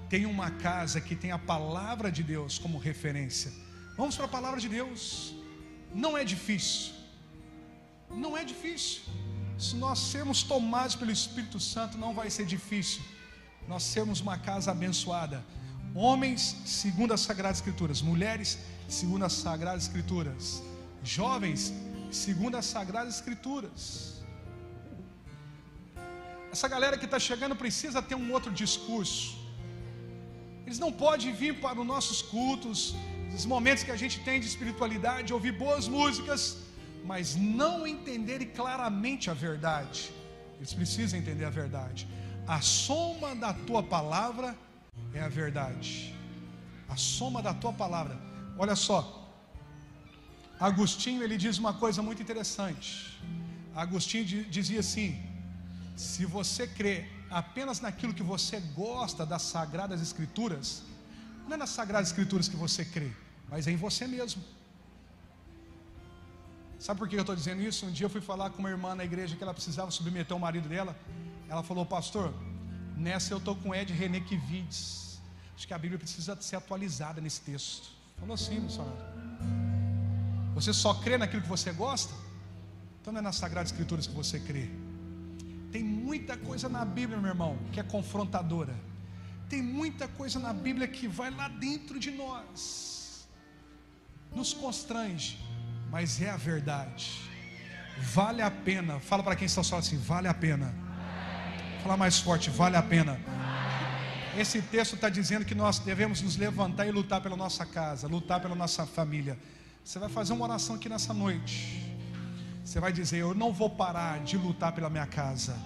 tenha uma casa que tenha a palavra de Deus como referência. Vamos para a palavra de Deus. Não é difícil. Não é difícil. Se nós sermos tomados pelo Espírito Santo, não vai ser difícil. Nós sermos uma casa abençoada Homens, segundo as Sagradas Escrituras. Mulheres, segundo as Sagradas Escrituras. Jovens, segundo as Sagradas Escrituras. Essa galera que está chegando precisa ter um outro discurso. Eles não podem vir para os nossos cultos, os momentos que a gente tem de espiritualidade, ouvir boas músicas, mas não entenderem claramente a verdade. Eles precisam entender a verdade. A soma da tua palavra é a verdade. A soma da tua palavra. Olha só. Agostinho ele diz uma coisa muito interessante. Agostinho dizia assim: se você crê apenas naquilo que você gosta das sagradas escrituras, não é nas sagradas escrituras que você crê, mas é em você mesmo. Sabe por que eu estou dizendo isso? Um dia eu fui falar com uma irmã na igreja que ela precisava submeter o marido dela. Ela falou, pastor, Nessa eu estou com Ed René Kivides. Acho que a Bíblia precisa ser atualizada nesse texto. Falou assim, missionário. Você só crê naquilo que você gosta? Então não é nas Sagradas Escrituras que você crê. Tem muita coisa na Bíblia, meu irmão, que é confrontadora. Tem muita coisa na Bíblia que vai lá dentro de nós, nos constrange, mas é a verdade. Vale a pena. Fala para quem está só assim: vale a pena Falar mais forte, vale a pena. Esse texto está dizendo que nós devemos nos levantar e lutar pela nossa casa, lutar pela nossa família. Você vai fazer uma oração aqui nessa noite. Você vai dizer: Eu não vou parar de lutar pela minha casa,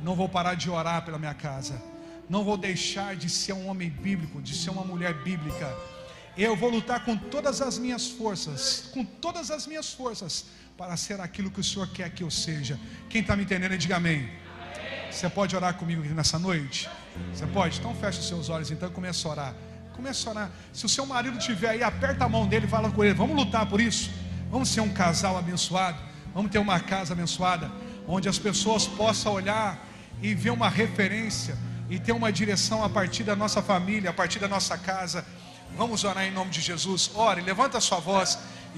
não vou parar de orar pela minha casa, não vou deixar de ser um homem bíblico, de ser uma mulher bíblica. Eu vou lutar com todas as minhas forças, com todas as minhas forças, para ser aquilo que o Senhor quer que eu seja. Quem está me entendendo, diga amém. Você pode orar comigo nessa noite? Você pode? Então feche os seus olhos então e comece a orar. Comece a orar. Se o seu marido estiver aí, aperta a mão dele e fala com ele. Vamos lutar por isso. Vamos ser um casal abençoado. Vamos ter uma casa abençoada. Onde as pessoas possam olhar e ver uma referência. E ter uma direção a partir da nossa família, a partir da nossa casa. Vamos orar em nome de Jesus. Ore, levanta a sua voz.